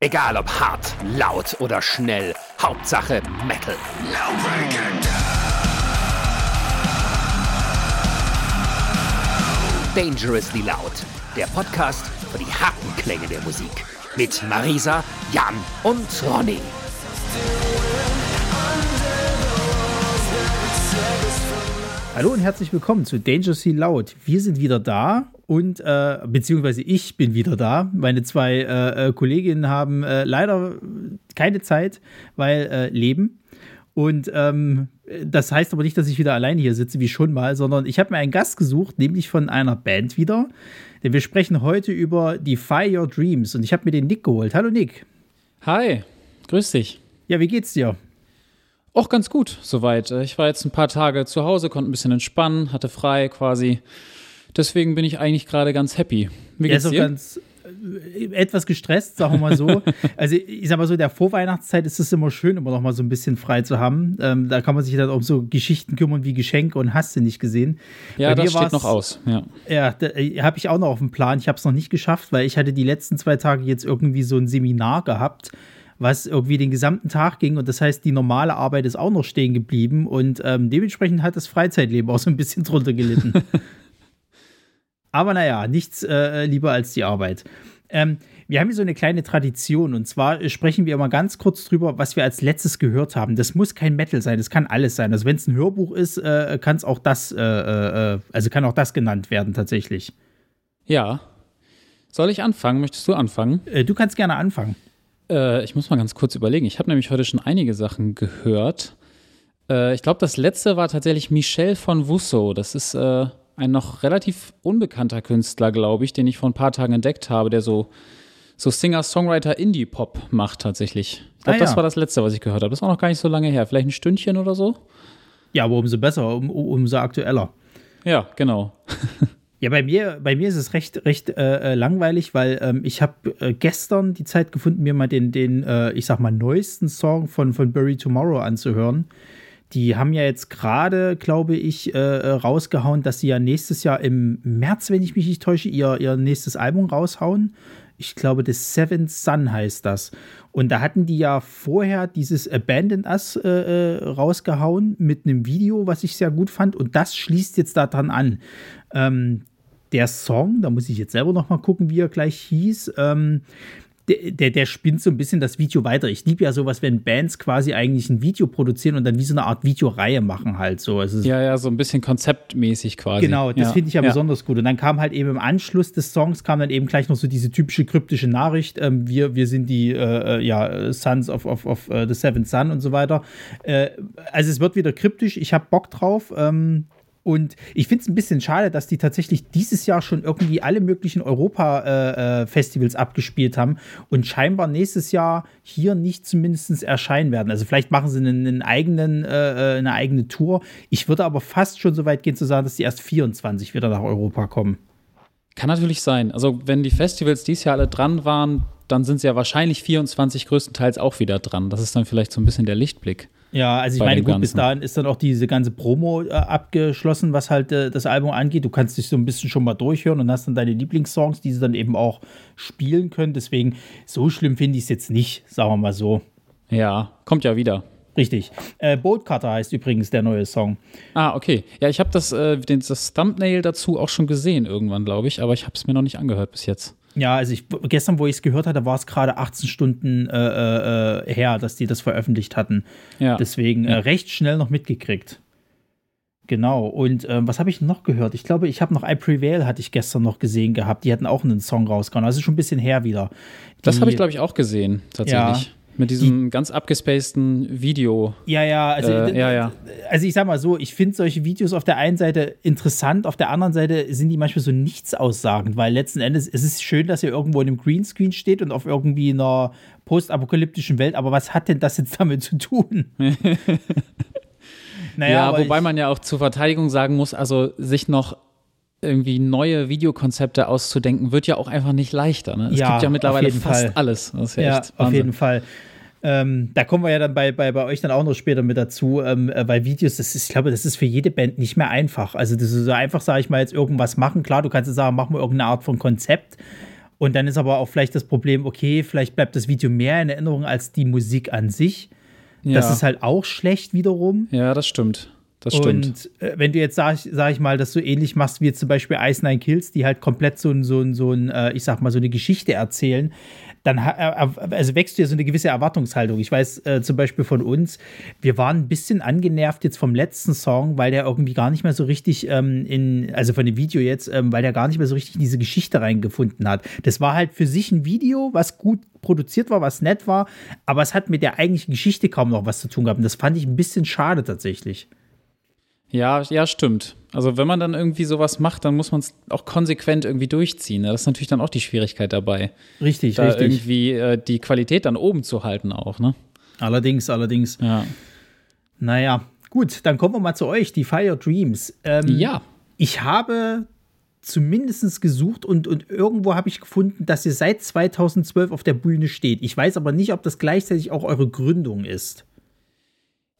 Egal ob hart, laut oder schnell, Hauptsache Metal. Dangerously Loud, der Podcast für die harten Klänge der Musik. Mit Marisa, Jan und Ronny. Hallo und herzlich willkommen zu Dangerously Loud. Wir sind wieder da und äh, beziehungsweise ich bin wieder da. Meine zwei äh, äh, Kolleginnen haben äh, leider keine Zeit, weil äh, Leben. Und ähm, das heißt aber nicht, dass ich wieder alleine hier sitze, wie schon mal, sondern ich habe mir einen Gast gesucht, nämlich von einer Band wieder. Denn wir sprechen heute über Defy Your Dreams und ich habe mir den Nick geholt. Hallo Nick. Hi, grüß dich. Ja, wie geht's dir? Auch ganz gut, soweit. Ich war jetzt ein paar Tage zu Hause, konnte ein bisschen entspannen, hatte frei quasi. Deswegen bin ich eigentlich gerade ganz happy. Wie geht's ja, so dir? ganz äh, etwas gestresst, sagen wir mal so. also ich sag mal so, der Vorweihnachtszeit ist es immer schön, immer noch mal so ein bisschen frei zu haben. Ähm, da kann man sich dann um so Geschichten kümmern wie Geschenke und hast du nicht gesehen. Ja, Bei das steht noch aus. Ja, ja äh, habe ich auch noch auf dem Plan. Ich habe es noch nicht geschafft, weil ich hatte die letzten zwei Tage jetzt irgendwie so ein Seminar gehabt was irgendwie den gesamten Tag ging. Und das heißt, die normale Arbeit ist auch noch stehen geblieben. Und ähm, dementsprechend hat das Freizeitleben auch so ein bisschen drunter gelitten. Aber naja, nichts äh, lieber als die Arbeit. Ähm, wir haben hier so eine kleine Tradition und zwar sprechen wir immer ganz kurz drüber, was wir als letztes gehört haben. Das muss kein Metal sein, das kann alles sein. Also wenn es ein Hörbuch ist, äh, kann es auch das, äh, äh, also kann auch das genannt werden tatsächlich. Ja. Soll ich anfangen? Möchtest du anfangen? Äh, du kannst gerne anfangen. Äh, ich muss mal ganz kurz überlegen. Ich habe nämlich heute schon einige Sachen gehört. Äh, ich glaube, das letzte war tatsächlich Michel von Wusso. Das ist äh, ein noch relativ unbekannter Künstler, glaube ich, den ich vor ein paar Tagen entdeckt habe, der so, so Singer-Songwriter Indie-Pop macht tatsächlich. Ich glaube, ah, ja. das war das letzte, was ich gehört habe. Das ist auch noch gar nicht so lange her. Vielleicht ein Stündchen oder so. Ja, aber umso besser, um, umso aktueller. Ja, genau. Ja, bei mir, bei mir ist es recht, recht äh, äh, langweilig, weil ähm, ich habe äh, gestern die Zeit gefunden, mir mal den, den äh, ich sag mal, neuesten Song von, von Bury Tomorrow anzuhören. Die haben ja jetzt gerade, glaube ich, äh, äh, rausgehauen, dass sie ja nächstes Jahr im März, wenn ich mich nicht täusche, ihr, ihr nächstes Album raushauen. Ich glaube, The Seventh Sun heißt das. Und da hatten die ja vorher dieses Abandon Us äh, rausgehauen mit einem Video, was ich sehr gut fand. Und das schließt jetzt daran an. Ähm, der Song, da muss ich jetzt selber noch mal gucken, wie er gleich hieß. Ähm, der, der, der, spinnt so ein bisschen das Video weiter. Ich liebe ja sowas, wenn Bands quasi eigentlich ein Video produzieren und dann wie so eine Art Videoreihe machen halt so. Also ja, ja, so ein bisschen konzeptmäßig quasi. Genau, das ja. finde ich ja, ja, besonders gut. Und dann kam halt eben im Anschluss des Songs kam dann eben gleich noch so diese typische kryptische Nachricht. Ähm, wir, wir sind die äh, äh ja, Sons of, of, of uh, the Seventh Sun und so weiter. Äh, also es wird wieder kryptisch. Ich habe Bock drauf. Ähm, und ich finde es ein bisschen schade, dass die tatsächlich dieses Jahr schon irgendwie alle möglichen Europa-Festivals äh, äh abgespielt haben und scheinbar nächstes Jahr hier nicht zumindest erscheinen werden. Also vielleicht machen sie einen, einen eigenen, äh, äh, eine eigene Tour. Ich würde aber fast schon so weit gehen zu sagen, dass die erst 24 wieder nach Europa kommen. Kann natürlich sein. Also wenn die Festivals dieses Jahr alle dran waren, dann sind sie ja wahrscheinlich 24 größtenteils auch wieder dran. Das ist dann vielleicht so ein bisschen der Lichtblick. Ja, also ich meine, gut, bis dahin ist dann auch diese ganze Promo äh, abgeschlossen, was halt äh, das Album angeht. Du kannst dich so ein bisschen schon mal durchhören und hast dann deine Lieblingssongs, die sie dann eben auch spielen können. Deswegen, so schlimm finde ich es jetzt nicht, sagen wir mal so. Ja, kommt ja wieder. Richtig. Äh, Boatcutter heißt übrigens der neue Song. Ah, okay. Ja, ich habe das, äh, das Thumbnail dazu auch schon gesehen irgendwann, glaube ich, aber ich habe es mir noch nicht angehört bis jetzt. Ja, also ich, gestern, wo ich es gehört hatte, war es gerade 18 Stunden äh, äh, äh, her, dass die das veröffentlicht hatten. Ja. Deswegen äh, recht schnell noch mitgekriegt. Genau. Und ähm, was habe ich noch gehört? Ich glaube, ich habe noch I Prevail hatte ich gestern noch gesehen gehabt. Die hatten auch einen Song rausgehauen. Also schon ein bisschen her wieder. Die, das habe ich, glaube ich, auch gesehen, tatsächlich. Ja. Mit diesem die, ganz abgespaceden Video. Ja, ja, also, äh, ja, ja. also ich sag mal so, ich finde solche Videos auf der einen Seite interessant, auf der anderen Seite sind die manchmal so nichts aussagend, weil letzten Endes es ist schön, dass ihr irgendwo in einem Greenscreen steht und auf irgendwie einer postapokalyptischen Welt, aber was hat denn das jetzt damit zu tun? naja, ja, wobei man ja auch zur Verteidigung sagen muss, also sich noch irgendwie neue Videokonzepte auszudenken, wird ja auch einfach nicht leichter. Ne? Es ja, gibt ja mittlerweile fast Fall. alles. Ja, ja auf jeden Fall. Ähm, da kommen wir ja dann bei, bei, bei euch dann auch noch später mit dazu, ähm, äh, weil Videos, das ist, ich glaube, das ist für jede Band nicht mehr einfach. Also, das ist so einfach, sage ich mal, jetzt irgendwas machen. Klar, du kannst jetzt sagen, mach mal irgendeine Art von Konzept. Und dann ist aber auch vielleicht das Problem, okay, vielleicht bleibt das Video mehr in Erinnerung als die Musik an sich. Ja. Das ist halt auch schlecht wiederum. Ja, das stimmt. Das stimmt. Und äh, wenn du jetzt, sag, sag ich mal, das so ähnlich machst wie jetzt zum Beispiel Ice Nine Kills, die halt komplett so ein, so ein, so ein äh, ich sag mal, so eine Geschichte erzählen, dann also wächst du ja so eine gewisse Erwartungshaltung. Ich weiß äh, zum Beispiel von uns, wir waren ein bisschen angenervt jetzt vom letzten Song, weil der irgendwie gar nicht mehr so richtig ähm, in, also von dem Video jetzt, ähm, weil der gar nicht mehr so richtig in diese Geschichte reingefunden hat. Das war halt für sich ein Video, was gut produziert war, was nett war, aber es hat mit der eigentlichen Geschichte kaum noch was zu tun gehabt. Und das fand ich ein bisschen schade tatsächlich. Ja, ja, stimmt. Also wenn man dann irgendwie sowas macht, dann muss man es auch konsequent irgendwie durchziehen. Das ist natürlich dann auch die Schwierigkeit dabei. Richtig, da richtig. irgendwie äh, die Qualität dann oben zu halten auch, ne? Allerdings, allerdings. Ja. Naja, gut, dann kommen wir mal zu euch, die Fire Dreams. Ähm, ja. Ich habe zumindest gesucht und, und irgendwo habe ich gefunden, dass ihr seit 2012 auf der Bühne steht. Ich weiß aber nicht, ob das gleichzeitig auch eure Gründung ist.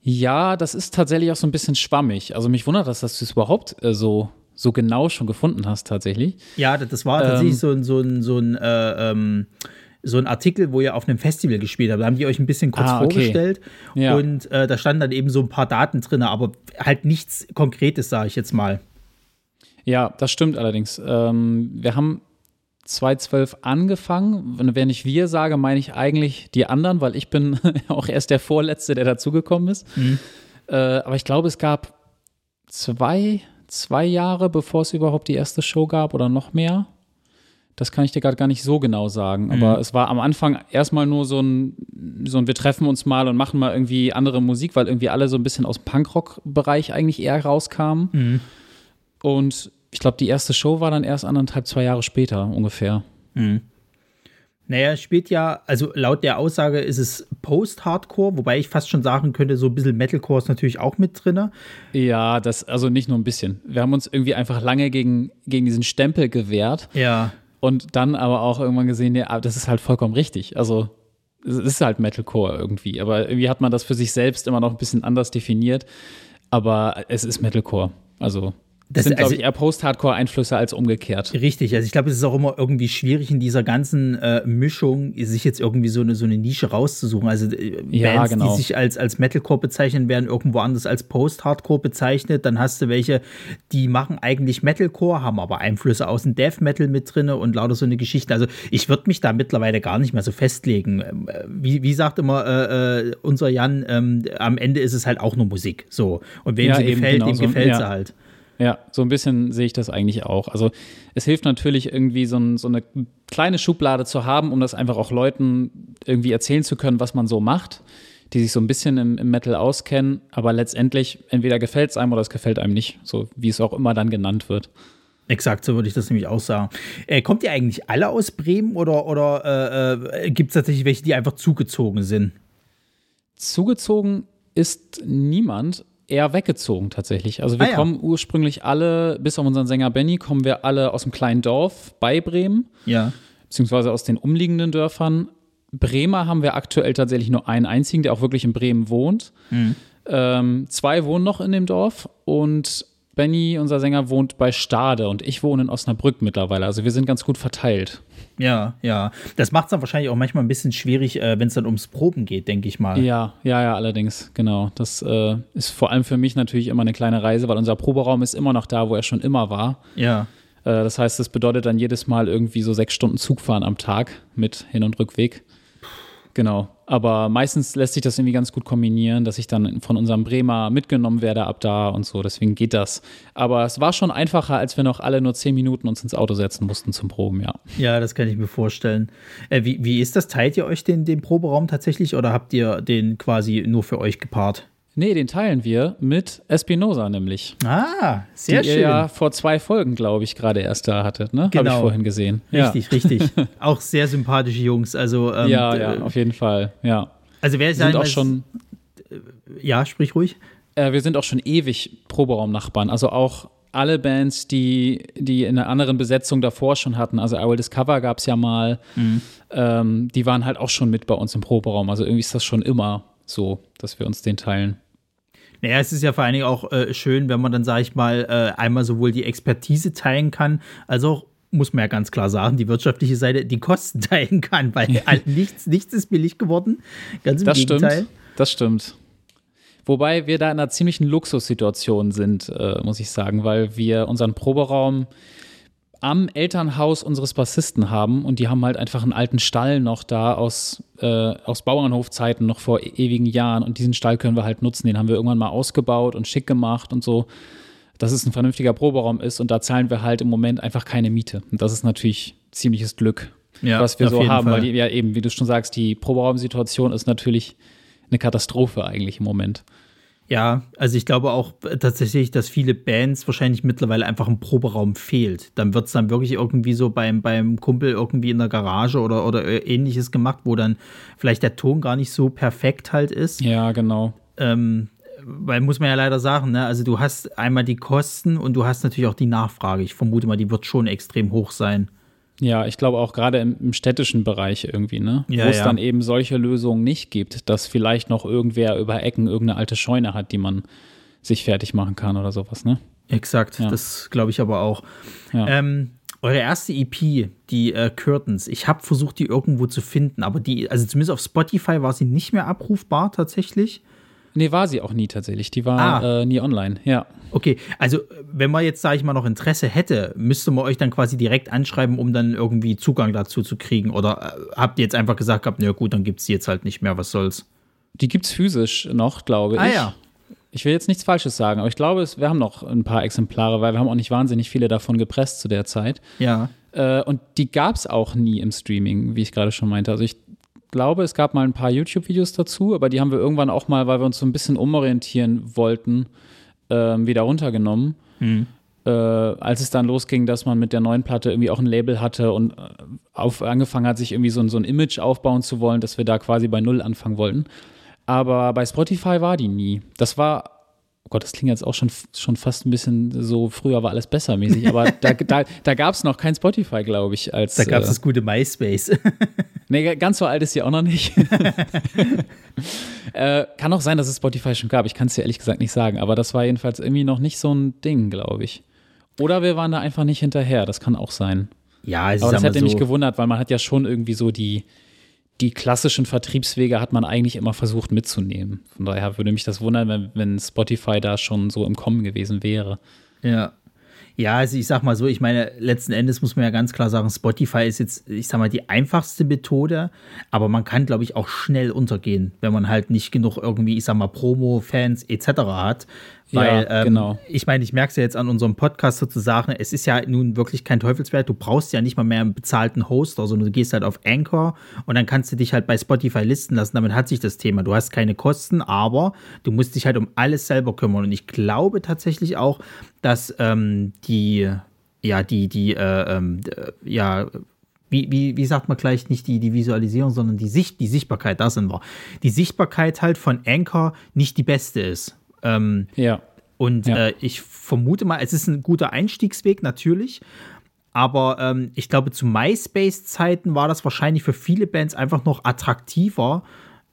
Ja, das ist tatsächlich auch so ein bisschen schwammig. Also mich wundert das, dass du es überhaupt äh, so, so genau schon gefunden hast, tatsächlich. Ja, das war tatsächlich ähm, so ein, so ein, so ein, äh, ähm, so ein Artikel, wo ihr auf einem Festival gespielt habt. Da haben die euch ein bisschen kurz ah, okay. vorgestellt. Ja. Und äh, da standen dann eben so ein paar Daten drin, aber halt nichts Konkretes, sage ich jetzt mal. Ja, das stimmt allerdings. Ähm, wir haben 2012 angefangen. Wenn ich wir sage, meine ich eigentlich die anderen, weil ich bin auch erst der Vorletzte, der dazugekommen ist. Mhm. Äh, aber ich glaube, es gab zwei, zwei Jahre, bevor es überhaupt die erste Show gab oder noch mehr. Das kann ich dir gerade gar nicht so genau sagen. Mhm. Aber es war am Anfang erstmal nur so ein, so ein, wir treffen uns mal und machen mal irgendwie andere Musik, weil irgendwie alle so ein bisschen aus dem Punkrock-Bereich eigentlich eher rauskamen. Mhm. Und ich glaube, die erste Show war dann erst anderthalb, zwei Jahre später ungefähr. Mhm. Naja, spielt ja, also laut der Aussage ist es Post-Hardcore, wobei ich fast schon sagen könnte, so ein bisschen Metalcore ist natürlich auch mit drin. Ja, das, also nicht nur ein bisschen. Wir haben uns irgendwie einfach lange gegen, gegen diesen Stempel gewehrt. Ja. Und dann aber auch irgendwann gesehen, ja, das ist halt vollkommen richtig. Also, es ist halt Metalcore irgendwie. Aber irgendwie hat man das für sich selbst immer noch ein bisschen anders definiert. Aber es ist Metalcore. Also, das sind, also, glaube ich, eher Post-Hardcore-Einflüsse als umgekehrt. Richtig, also ich glaube, es ist auch immer irgendwie schwierig in dieser ganzen äh, Mischung, sich jetzt irgendwie so eine, so eine Nische rauszusuchen. Also äh, ja, Bands, genau. die sich als, als Metalcore bezeichnen, werden irgendwo anders als Post-Hardcore bezeichnet. Dann hast du welche, die machen eigentlich Metalcore, haben aber Einflüsse aus dem Death Metal mit drin und lauter so eine Geschichte. Also ich würde mich da mittlerweile gar nicht mehr so festlegen. Ähm, äh, wie, wie sagt immer äh, äh, unser Jan, ähm, am Ende ist es halt auch nur Musik. So. Und wem ja, sie gefällt, genau dem so. gefällt ja. sie halt. Ja, so ein bisschen sehe ich das eigentlich auch. Also es hilft natürlich irgendwie so, ein, so, eine kleine Schublade zu haben, um das einfach auch Leuten irgendwie erzählen zu können, was man so macht, die sich so ein bisschen im, im Metal auskennen. Aber letztendlich entweder gefällt es einem oder es gefällt einem nicht, so wie es auch immer dann genannt wird. Exakt, so würde ich das nämlich auch sagen. Äh, kommt ihr eigentlich alle aus Bremen oder, oder äh, äh, gibt es tatsächlich welche, die einfach zugezogen sind? Zugezogen ist niemand eher weggezogen tatsächlich. Also wir ah, ja. kommen ursprünglich alle, bis auf unseren Sänger Benny, kommen wir alle aus einem kleinen Dorf bei Bremen. Ja. Beziehungsweise aus den umliegenden Dörfern. Bremer haben wir aktuell tatsächlich nur einen einzigen, der auch wirklich in Bremen wohnt. Mhm. Ähm, zwei wohnen noch in dem Dorf und Benny, unser Sänger, wohnt bei Stade und ich wohne in Osnabrück mittlerweile. Also wir sind ganz gut verteilt. Ja, ja. Das macht es dann wahrscheinlich auch manchmal ein bisschen schwierig, äh, wenn es dann ums Proben geht, denke ich mal. Ja, ja, ja, allerdings, genau. Das äh, ist vor allem für mich natürlich immer eine kleine Reise, weil unser Proberaum ist immer noch da, wo er schon immer war. Ja. Äh, das heißt, das bedeutet dann jedes Mal irgendwie so sechs Stunden Zugfahren am Tag mit Hin- und Rückweg. Genau. Aber meistens lässt sich das irgendwie ganz gut kombinieren, dass ich dann von unserem Bremer mitgenommen werde ab da und so. Deswegen geht das. Aber es war schon einfacher, als wir noch alle nur zehn Minuten uns ins Auto setzen mussten zum Proben, ja. Ja, das kann ich mir vorstellen. Äh, wie, wie ist das? Teilt ihr euch den, den Proberaum tatsächlich oder habt ihr den quasi nur für euch gepaart? Nee, den teilen wir mit Espinosa nämlich. Ah, sehr die schön. Ihr ja vor zwei Folgen, glaube ich, gerade erst da hattet, ne? Genau. Habe ich vorhin gesehen. Richtig, ja. richtig. auch sehr sympathische Jungs. Also, ähm, ja, ja, auf jeden Fall, ja. Also wer sind auch schon. Ja, sprich ruhig. Äh, wir sind auch schon ewig Proberaum-Nachbarn. Also auch alle Bands, die, die in einer anderen Besetzung davor schon hatten, also I Will Discover gab es ja mal, mhm. ähm, die waren halt auch schon mit bei uns im Proberaum. Also irgendwie ist das schon immer so, dass wir uns den teilen. Naja, es ist ja vor allen Dingen auch äh, schön, wenn man dann, sage ich mal, äh, einmal sowohl die Expertise teilen kann, als auch muss man ja ganz klar sagen, die wirtschaftliche Seite die Kosten teilen kann, weil halt nichts, nichts ist billig geworden. Ganz im das Gegenteil. Stimmt. Das stimmt. Wobei wir da in einer ziemlichen Luxussituation sind, äh, muss ich sagen, weil wir unseren Proberaum am Elternhaus unseres Bassisten haben und die haben halt einfach einen alten Stall noch da aus, äh, aus Bauernhofzeiten noch vor e-, ewigen Jahren und diesen Stall können wir halt nutzen. Den haben wir irgendwann mal ausgebaut und schick gemacht und so, dass es ein vernünftiger Proberaum ist und da zahlen wir halt im Moment einfach keine Miete. Und das ist natürlich ziemliches Glück, Ja, was wir so haben, Fall. weil die, ja eben, wie du schon sagst, die Proberaumsituation ist natürlich eine Katastrophe eigentlich im Moment. Ja, also ich glaube auch tatsächlich, dass viele Bands wahrscheinlich mittlerweile einfach ein Proberaum fehlt. Dann wird es dann wirklich irgendwie so beim, beim Kumpel irgendwie in der Garage oder, oder ähnliches gemacht, wo dann vielleicht der Ton gar nicht so perfekt halt ist. Ja, genau. Ähm, weil muss man ja leider sagen, ne? also du hast einmal die Kosten und du hast natürlich auch die Nachfrage. Ich vermute mal, die wird schon extrem hoch sein. Ja, ich glaube auch gerade im, im städtischen Bereich irgendwie, ne? Ja, Wo es ja. dann eben solche Lösungen nicht gibt, dass vielleicht noch irgendwer über Ecken irgendeine alte Scheune hat, die man sich fertig machen kann oder sowas, ne? Exakt, Ja. das glaube ich aber auch. Ähm, eure erste EP, die äh, Curtains, ich habe versucht, die irgendwo zu finden, aber die, also zumindest auf Spotify war sie nicht mehr abrufbar tatsächlich. Nee, war sie auch nie tatsächlich. Die war Ah. äh, nie online, ja. Okay, also wenn man jetzt, sage ich mal, noch Interesse hätte, müsste man euch dann quasi direkt anschreiben, um dann irgendwie Zugang dazu zu kriegen. Oder äh, habt ihr jetzt einfach gesagt gehabt, na gut, dann gibt es die jetzt halt nicht mehr, was soll's? Die gibt's physisch noch, glaube Ah ich. ja. Ich will jetzt nichts Falsches sagen, aber ich glaube, es, wir haben noch ein paar Exemplare, weil wir haben auch nicht wahnsinnig viele davon gepresst zu der Zeit. Ja. Äh, und die gab es auch nie im Streaming, wie ich gerade schon meinte. Also ich glaube, es gab mal ein paar YouTube-Videos dazu, aber die haben wir irgendwann auch mal, weil wir uns so ein bisschen umorientieren wollten, ähm, wieder runtergenommen. Äh, als es dann losging, dass man mit der neuen Platte irgendwie auch ein Label hatte und äh, auf, angefangen hat, sich irgendwie so, so ein Image aufbauen zu wollen, dass wir da quasi bei Null anfangen wollten. Aber bei Spotify war die nie. Das war, oh Gott, das klingt jetzt auch schon, schon fast ein bisschen so, früher war alles besser mäßig, aber da, da, da gab es noch kein Spotify, glaube ich. Als, Da gab es äh, das gute MySpace. Nee, ganz so alt ist sie auch noch nicht. äh, kann auch sein, dass es Spotify schon gab. Ich kann es dir ehrlich gesagt nicht sagen. Aber das war jedenfalls irgendwie noch nicht so ein Ding, glaube ich. Oder wir waren da einfach nicht hinterher. Das kann auch sein. ja, also Aber das hätte mal mich so, gewundert, weil man hat ja schon irgendwie so die, die klassischen Vertriebswege hat man eigentlich immer versucht mitzunehmen. Von daher würde mich das wundern, wenn, wenn Spotify da schon so im Kommen gewesen wäre. Ja. Ja, also ich sag mal so, ich meine, letzten Endes muss man ja ganz klar sagen, Spotify ist jetzt, ich sag mal, die einfachste Methode, aber man kann, glaube ich, auch schnell untergehen, wenn man halt nicht genug irgendwie, ich sag mal, Promo-Fans etc. hat. Weil, Ja, ähm, genau. ich meine, ich merke es ja jetzt an unserem Podcast sozusagen, es ist ja nun wirklich kein Teufelswert, du brauchst ja nicht mal mehr einen bezahlten Hoster, sondern du gehst halt auf Anchor und dann kannst du dich halt bei Spotify listen lassen, damit hat sich das Thema. Du hast keine Kosten, aber du musst dich halt um alles selber kümmern und ich glaube tatsächlich auch, dass ähm, die, ja, die, die, äh, ähm, d- ja, wie, wie, wie sagt man gleich nicht die, die Visualisierung, sondern die Sicht, die Sichtbarkeit, da sind wir. Die Sichtbarkeit halt von Anchor nicht die beste ist. Ähm, Ja. und Ja. äh, ich vermute mal, es ist ein guter Einstiegsweg, natürlich. Aber ähm, ich glaube, zu MySpace-Zeiten war das wahrscheinlich für viele Bands einfach noch attraktiver,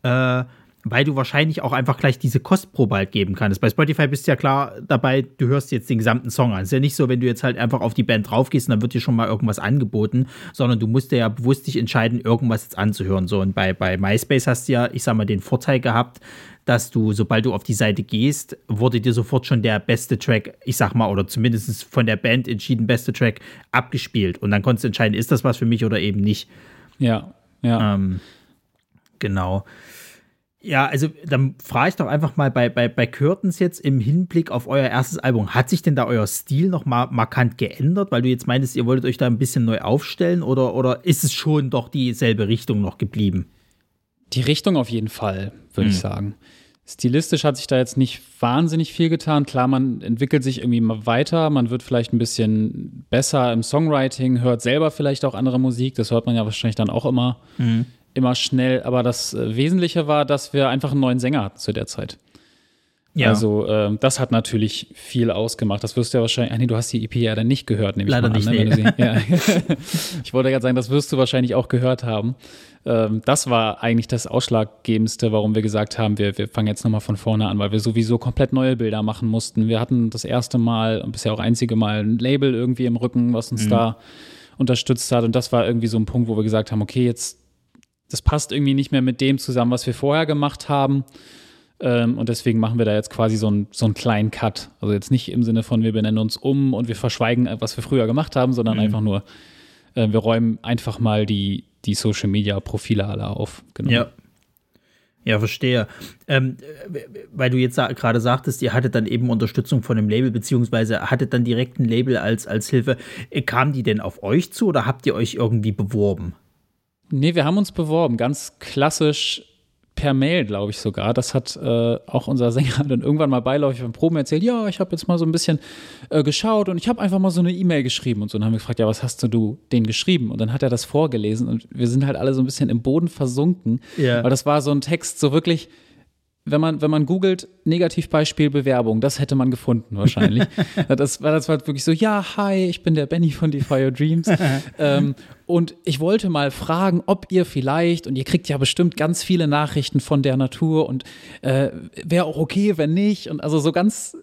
äh, weil du wahrscheinlich auch einfach gleich diese Kostprobe halt geben kannst. Bei Spotify bist du ja klar dabei, du hörst jetzt den gesamten Song an. Es ist ja nicht so, wenn du jetzt halt einfach auf die Band draufgehst und dann wird dir schon mal irgendwas angeboten, sondern du musst dir ja bewusst dich entscheiden, irgendwas jetzt anzuhören. So, und bei, bei MySpace hast du ja, ich sag mal, den Vorteil gehabt, dass du, sobald du auf die Seite gehst, wurde dir sofort schon der beste Track, ich sag mal, oder zumindest von der Band entschieden beste Track abgespielt. Und dann konntest du entscheiden, ist das was für mich oder eben nicht. Ja. Ja. Ähm, genau. Ja, also dann frage ich doch einfach mal bei, bei, bei Curtains jetzt im Hinblick auf euer erstes Album. Hat sich denn da euer Stil noch mal markant geändert? Weil du jetzt meintest, ihr wolltet euch da ein bisschen neu aufstellen oder, oder ist es schon doch dieselbe Richtung noch geblieben? Die Richtung auf jeden Fall, würde ich sagen. Stilistisch hat sich da jetzt nicht wahnsinnig viel getan. Klar, man entwickelt sich irgendwie mal weiter, man wird vielleicht ein bisschen besser im Songwriting, hört selber vielleicht auch andere Musik, das hört man ja wahrscheinlich dann auch immer, immer schnell. Aber das äh, Wesentliche war, dass wir einfach einen neuen Sänger hatten zu der Zeit. Also ähm, das hat natürlich viel ausgemacht. Das wirst du ja wahrscheinlich, ah nee, du hast die EP ja dann nicht gehört, nehme ich Leider mal an. nicht, ne, sie, ja. ich wollte gerade sagen, das wirst du wahrscheinlich auch gehört haben. Ähm, das war eigentlich das Ausschlaggebendste, warum wir gesagt haben, wir, wir fangen jetzt nochmal von vorne an, weil wir sowieso komplett neue Bilder machen mussten. Wir hatten das erste Mal und bisher auch einzige Mal ein Label irgendwie im Rücken, was uns da unterstützt hat. Und das war irgendwie so ein Punkt, wo wir gesagt haben, okay, jetzt, das passt irgendwie nicht mehr mit dem zusammen, was wir vorher gemacht haben. Ähm, und deswegen machen wir da jetzt quasi so, ein, so einen kleinen Cut. Also jetzt nicht im Sinne von, wir benennen uns um und wir verschweigen, was wir früher gemacht haben, sondern mhm. einfach nur, äh, wir räumen einfach mal die, die Social Media Profile alle auf. Genau. Ja. Ja, verstehe. Ähm, weil du jetzt gerade sagtest, ihr hattet dann eben Unterstützung von dem Label, beziehungsweise hattet dann direkt ein Label als, als Hilfe. Äh, kam die denn auf euch zu oder habt ihr euch irgendwie beworben? Nee, wir haben uns beworben, ganz klassisch per Mail, glaube ich sogar. Das hat äh, auch unser Sänger dann irgendwann mal beiläufig beim Proben erzählt. Ja, ich habe jetzt mal so ein bisschen äh, geschaut und ich habe einfach mal so eine E-Mail geschrieben und so. Und dann haben wir gefragt, ja, was hast du den geschrieben? Und dann hat er das vorgelesen und wir sind halt alle so ein bisschen im Boden versunken. Ja. Weil das war so ein Text, so wirklich wenn man, wenn man googelt, Negativbeispiel Bewerbung, das hätte man gefunden wahrscheinlich. das, war, das war wirklich so, ja, hi, ich bin der Benny von Defy Your Dreams. ähm, und ich wollte mal fragen, ob ihr vielleicht, und ihr kriegt ja bestimmt ganz viele Nachrichten von der Natur und äh, wäre auch okay, wenn nicht. Und also so ganz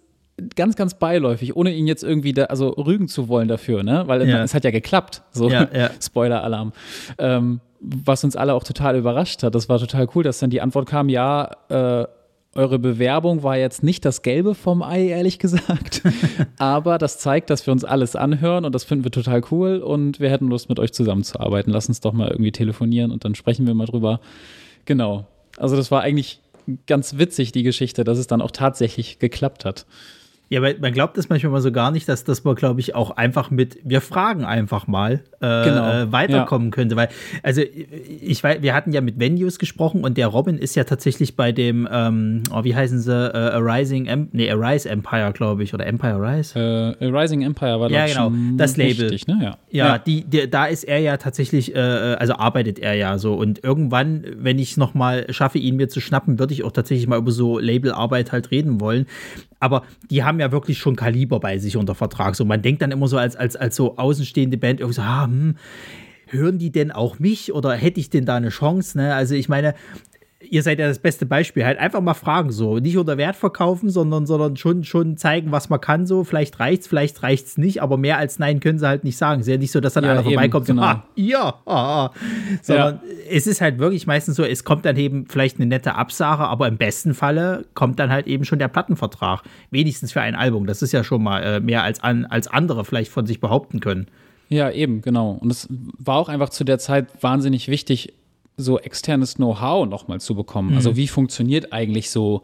ganz, ganz beiläufig, ohne ihn jetzt irgendwie da, also rügen zu wollen dafür, ne? Weil ja. es hat ja geklappt. So, ja, ja. Spoiler-Alarm. Ähm, was uns alle auch total überrascht hat. Das war total cool, dass dann die Antwort kam, ja, äh, eure Bewerbung war jetzt nicht das Gelbe vom Ei, ehrlich gesagt. Aber das zeigt, dass wir uns alles anhören und das finden wir total cool und wir hätten Lust, mit euch zusammenzuarbeiten. Lass uns doch mal irgendwie telefonieren und dann sprechen wir mal drüber. Genau. Also, das war eigentlich ganz witzig, die Geschichte, dass es dann auch tatsächlich geklappt hat. Ja, weil man glaubt es manchmal so gar nicht, dass das man, glaube ich, auch einfach mit, wir fragen einfach mal, äh, genau. äh, weiterkommen ja. könnte. Weil, also ich weiß, wir hatten ja mit Venues gesprochen und der Robin ist ja tatsächlich bei dem, ähm, oh, wie heißen sie, äh, Arising, Em nee, Arise Empire, glaube ich, oder Empire Rise? Äh, Arising Empire war Ja, genau, das Label. Richtig, ne? ja. ja, ja. Die, die, da ist er ja tatsächlich, äh, also arbeitet er ja so und irgendwann, wenn ich es nochmal schaffe, ihn mir zu schnappen, würde ich auch tatsächlich mal über so Labelarbeit halt reden wollen aber die haben ja wirklich schon Kaliber bei sich unter Vertrag. So, man denkt dann immer so als, als, als so außenstehende Band irgendwie so, ah, hm, hören die denn auch mich oder hätte ich denn da eine Chance? Ne? Also ich meine, ihr seid ja das beste Beispiel. Halt einfach mal fragen so. Nicht unter Wert verkaufen, sondern, sondern schon, schon zeigen, was man kann so. Vielleicht reicht's, vielleicht reicht's nicht, aber mehr als Nein können sie halt nicht sagen. Es ist ja nicht so, dass dann ja, einer eben, vorbeikommt genau. so, ah, ja, ah, ah. Sondern ja. es ist halt wirklich meistens so, es kommt dann eben vielleicht eine nette Absage, aber im besten Falle kommt dann halt eben schon der Plattenvertrag. Wenigstens für ein Album. Das ist ja schon mal äh, mehr als, an, als andere vielleicht von sich behaupten können. Ja, eben, genau. Und es war auch einfach zu der Zeit wahnsinnig wichtig, so externes Know-how nochmal zu bekommen. Also mhm. Also wie funktioniert eigentlich so,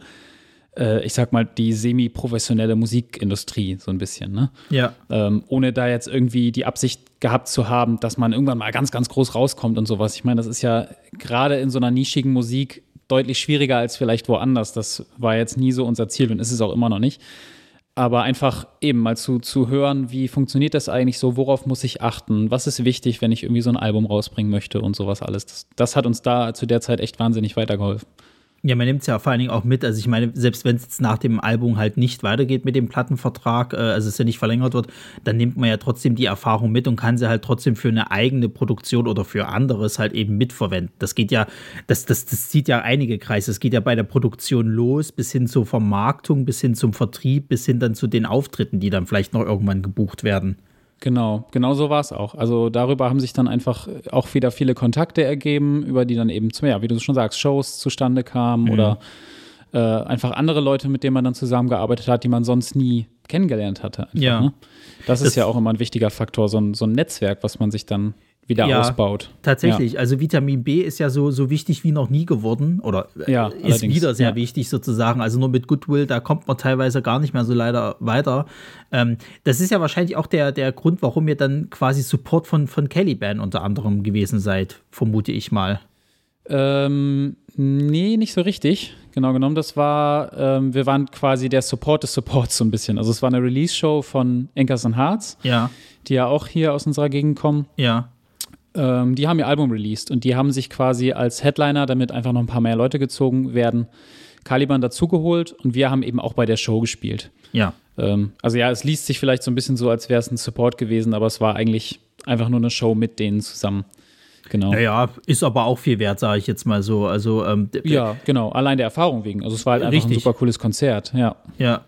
äh, ich sag mal, die semi-professionelle Musikindustrie so ein bisschen, ne? Ja. Ähm, ohne da jetzt irgendwie die Absicht gehabt zu haben, dass man irgendwann mal ganz, ganz groß rauskommt und sowas. Ich meine, das ist ja gerade in so einer nischigen Musik deutlich schwieriger als vielleicht woanders. Das war jetzt nie so unser Ziel und ist es auch immer noch nicht aber einfach eben mal zu, zu hören, wie funktioniert das eigentlich so, worauf muss ich achten, was ist wichtig, wenn ich irgendwie so ein Album rausbringen möchte und sowas alles. Das, das hat uns da zu der Zeit echt wahnsinnig weitergeholfen. Ja, man nimmt es ja vor allen Dingen auch mit. Also ich meine, selbst wenn es jetzt nach dem Album halt nicht weitergeht mit dem Plattenvertrag, äh, also es ja nicht verlängert wird, dann nimmt man ja trotzdem die Erfahrung mit und kann sie halt trotzdem für eine eigene Produktion oder für anderes halt eben mitverwenden. Das geht ja, das, das, das zieht ja einige Kreise. Es geht ja bei der Produktion los, bis hin zur Vermarktung, bis hin zum Vertrieb, bis hin dann zu den Auftritten, die dann vielleicht noch irgendwann gebucht werden. Genau, genau so war es auch. Also darüber haben sich dann einfach auch wieder viele Kontakte ergeben, über die dann eben, ja, wie du schon sagst, Shows zustande kamen mhm. oder äh, einfach andere Leute, mit denen man dann zusammengearbeitet hat, die man sonst nie kennengelernt hatte. Einfach, ja. Ne? Das, das ist ja auch immer ein wichtiger Faktor, so ein, so ein Netzwerk, was man sich dann wieder ja, ausbaut. Tatsächlich. Ja. Also Vitamin B ist ja so, so wichtig wie noch nie geworden oder äh, ja, ist wieder sehr wichtig sozusagen. Also nur mit Goodwill, da kommt man teilweise gar nicht mehr so leider weiter. Ähm, das ist ja wahrscheinlich auch der, der Grund, warum ihr dann quasi Support von, von Caliban unter anderem gewesen seid, vermute ich mal. Ähm, nee, nicht so richtig. Genau genommen, das war, ähm, wir waren quasi der Support des Supports so ein bisschen. Also es war eine Release-Show von Enkers and Hearts, ja. die ja auch hier aus unserer Gegend kommen. Ja ähm, die haben ihr Album released und die haben sich quasi als Headliner, damit einfach noch ein paar mehr Leute gezogen werden, Caliban dazugeholt und wir haben eben auch bei der Show gespielt. Ja. Ähm, also ja, es liest sich vielleicht so ein bisschen so, als wäre es ein Support gewesen, aber es war eigentlich einfach nur eine Show mit denen zusammen. Genau. Naja, ist aber auch viel wert, sage ich jetzt mal so. Also, ähm, ja, genau, allein der Erfahrung wegen. Also es war halt einfach richtig. ein super cooles Konzert, ja. Ja,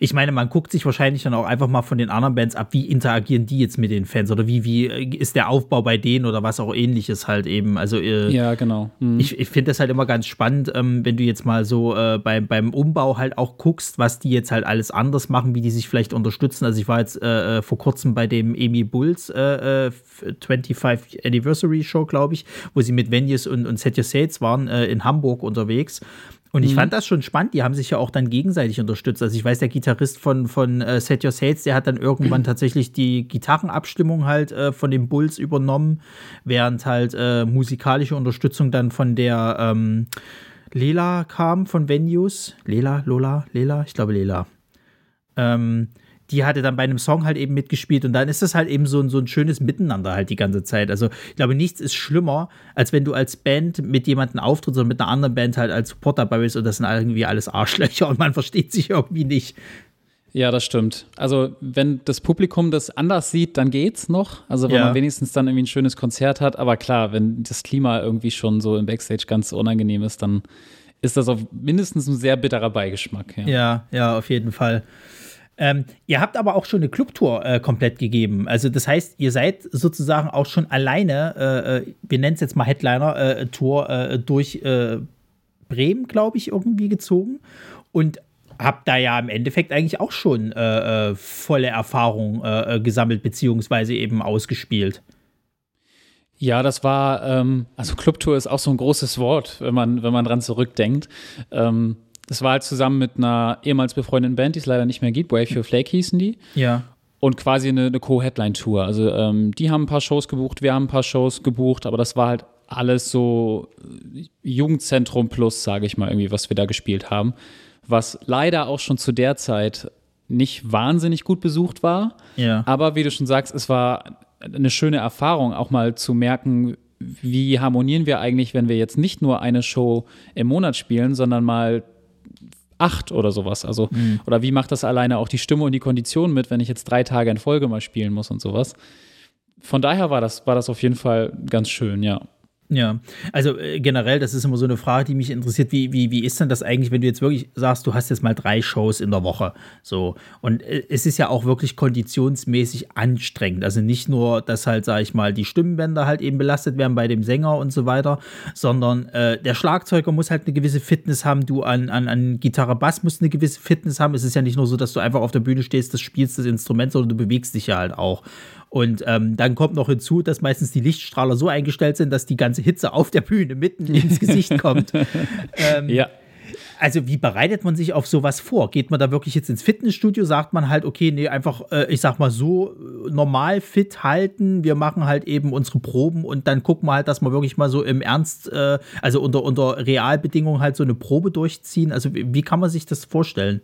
Ich meine, man guckt sich wahrscheinlich dann auch einfach mal von den anderen Bands ab, wie interagieren die jetzt mit den Fans oder wie, wie ist der Aufbau bei denen oder was auch ähnliches halt eben. Also äh, ja, genau. Mhm. Ich, ich finde das halt immer ganz spannend, ähm, wenn du jetzt mal so äh, bei, beim Umbau halt auch guckst, was die jetzt halt alles anders machen, wie die sich vielleicht unterstützen. Also ich war jetzt äh, äh vor kurzem bei dem Amy Bulls 25 äh, Anniversary Show, glaube ich, wo sie mit Venues und, und Set Your Sails waren äh, in Hamburg unterwegs. Und ich mhm. fand das schon spannend. Die haben sich ja auch dann gegenseitig unterstützt. Also ich weiß, der Gitarrist von, von uh, Set Your Sails, der hat dann irgendwann tatsächlich die Gitarrenabstimmung halt äh, von den Bulls übernommen, während halt äh, musikalische Unterstützung dann von der ähm, Lela kam von Venues. Lela, Lola, Lela, ich glaube Lela. Ähm, die hatte dann bei einem Song halt eben mitgespielt und dann ist das halt eben so ein, so ein schönes Miteinander halt die ganze Zeit. Also ich glaube, nichts ist schlimmer, als wenn du als Band mit jemandem auftrittst oder mit einer anderen Band halt als Support dabei bist und das sind irgendwie alles Arschlöcher und man versteht sich irgendwie nicht. Ja, das stimmt. Also, wenn das Publikum das anders sieht, dann geht's noch. Also, wenn ja. man wenigstens dann irgendwie ein schönes Konzert hat. Aber klar, wenn das Klima irgendwie schon so im Backstage ganz unangenehm ist, dann ist das auf mindestens ein sehr bitterer Beigeschmack. Ja, ja, ja auf jeden Fall. Ähm, ihr habt aber auch schon eine Clubtour äh, komplett gegeben. Also das heißt, ihr seid sozusagen auch schon alleine, äh, äh wir nennen es jetzt mal Headliner-Tour, äh, äh, durch äh, Bremen, glaube ich, irgendwie gezogen. Und habt da ja im Endeffekt eigentlich auch schon volle Erfahrung gesammelt, beziehungsweise eben ausgespielt. Ja, das war, ähm, also Clubtour ist auch so ein großes Wort, wenn man, wenn man dran zurückdenkt. Ähm, das war halt zusammen mit einer ehemals befreundeten Band, die es leider nicht mehr gibt, Wave Your Flake hießen die. Ja. Und quasi eine, eine Co-Headline-Tour. Also ähm, die haben ein paar Shows gebucht, wir haben ein paar Shows gebucht, aber das war halt alles so Jugendzentrum plus, sage ich mal, irgendwie, was wir da gespielt haben. Was leider auch schon zu der Zeit nicht wahnsinnig gut besucht war. Ja. Aber wie du schon sagst, es war eine schöne Erfahrung, auch mal zu merken, wie harmonieren wir eigentlich, wenn wir jetzt nicht nur eine Show im Monat spielen, sondern mal acht oder sowas. Also, mhm. oder wie macht das alleine auch die Stimme und die Kondition mit, wenn ich jetzt drei Tage in Folge mal spielen muss und sowas. Von daher war das, war das auf jeden Fall ganz schön, ja. Ja, also äh, generell, das ist immer so eine Frage, die mich interessiert. Wie, wie, wie ist denn das eigentlich, wenn du jetzt wirklich sagst, du hast jetzt mal drei Shows in der Woche? So. Und äh, es ist ja auch wirklich konditionsmäßig anstrengend. Also nicht nur, dass halt, sag ich mal, die Stimmbänder halt eben belastet werden bei dem Sänger und so weiter, sondern äh, der Schlagzeuger muss halt eine gewisse Fitness haben. Du an, an, an Gitarre, Bass musst eine gewisse Fitness haben. Es ist ja nicht nur so, dass du einfach auf der Bühne stehst, das spielst das Instrument, sondern du bewegst dich ja halt auch. Und ähm, dann kommt noch hinzu, dass meistens die Lichtstrahler so eingestellt sind, dass die ganze Hitze auf der Bühne mitten ins Gesicht kommt. ähm, ja. Also, wie bereitet man sich auf sowas vor? Geht man da wirklich jetzt ins Fitnessstudio? Sagt man halt, okay, nee, einfach, äh, ich sag mal so, äh, normal fit halten. Wir machen halt eben unsere Proben und dann gucken wir halt, dass wir wirklich mal so im Ernst, äh, also unter, unter Realbedingungen halt so eine Probe durchziehen. Also, wie, wie kann man sich das vorstellen?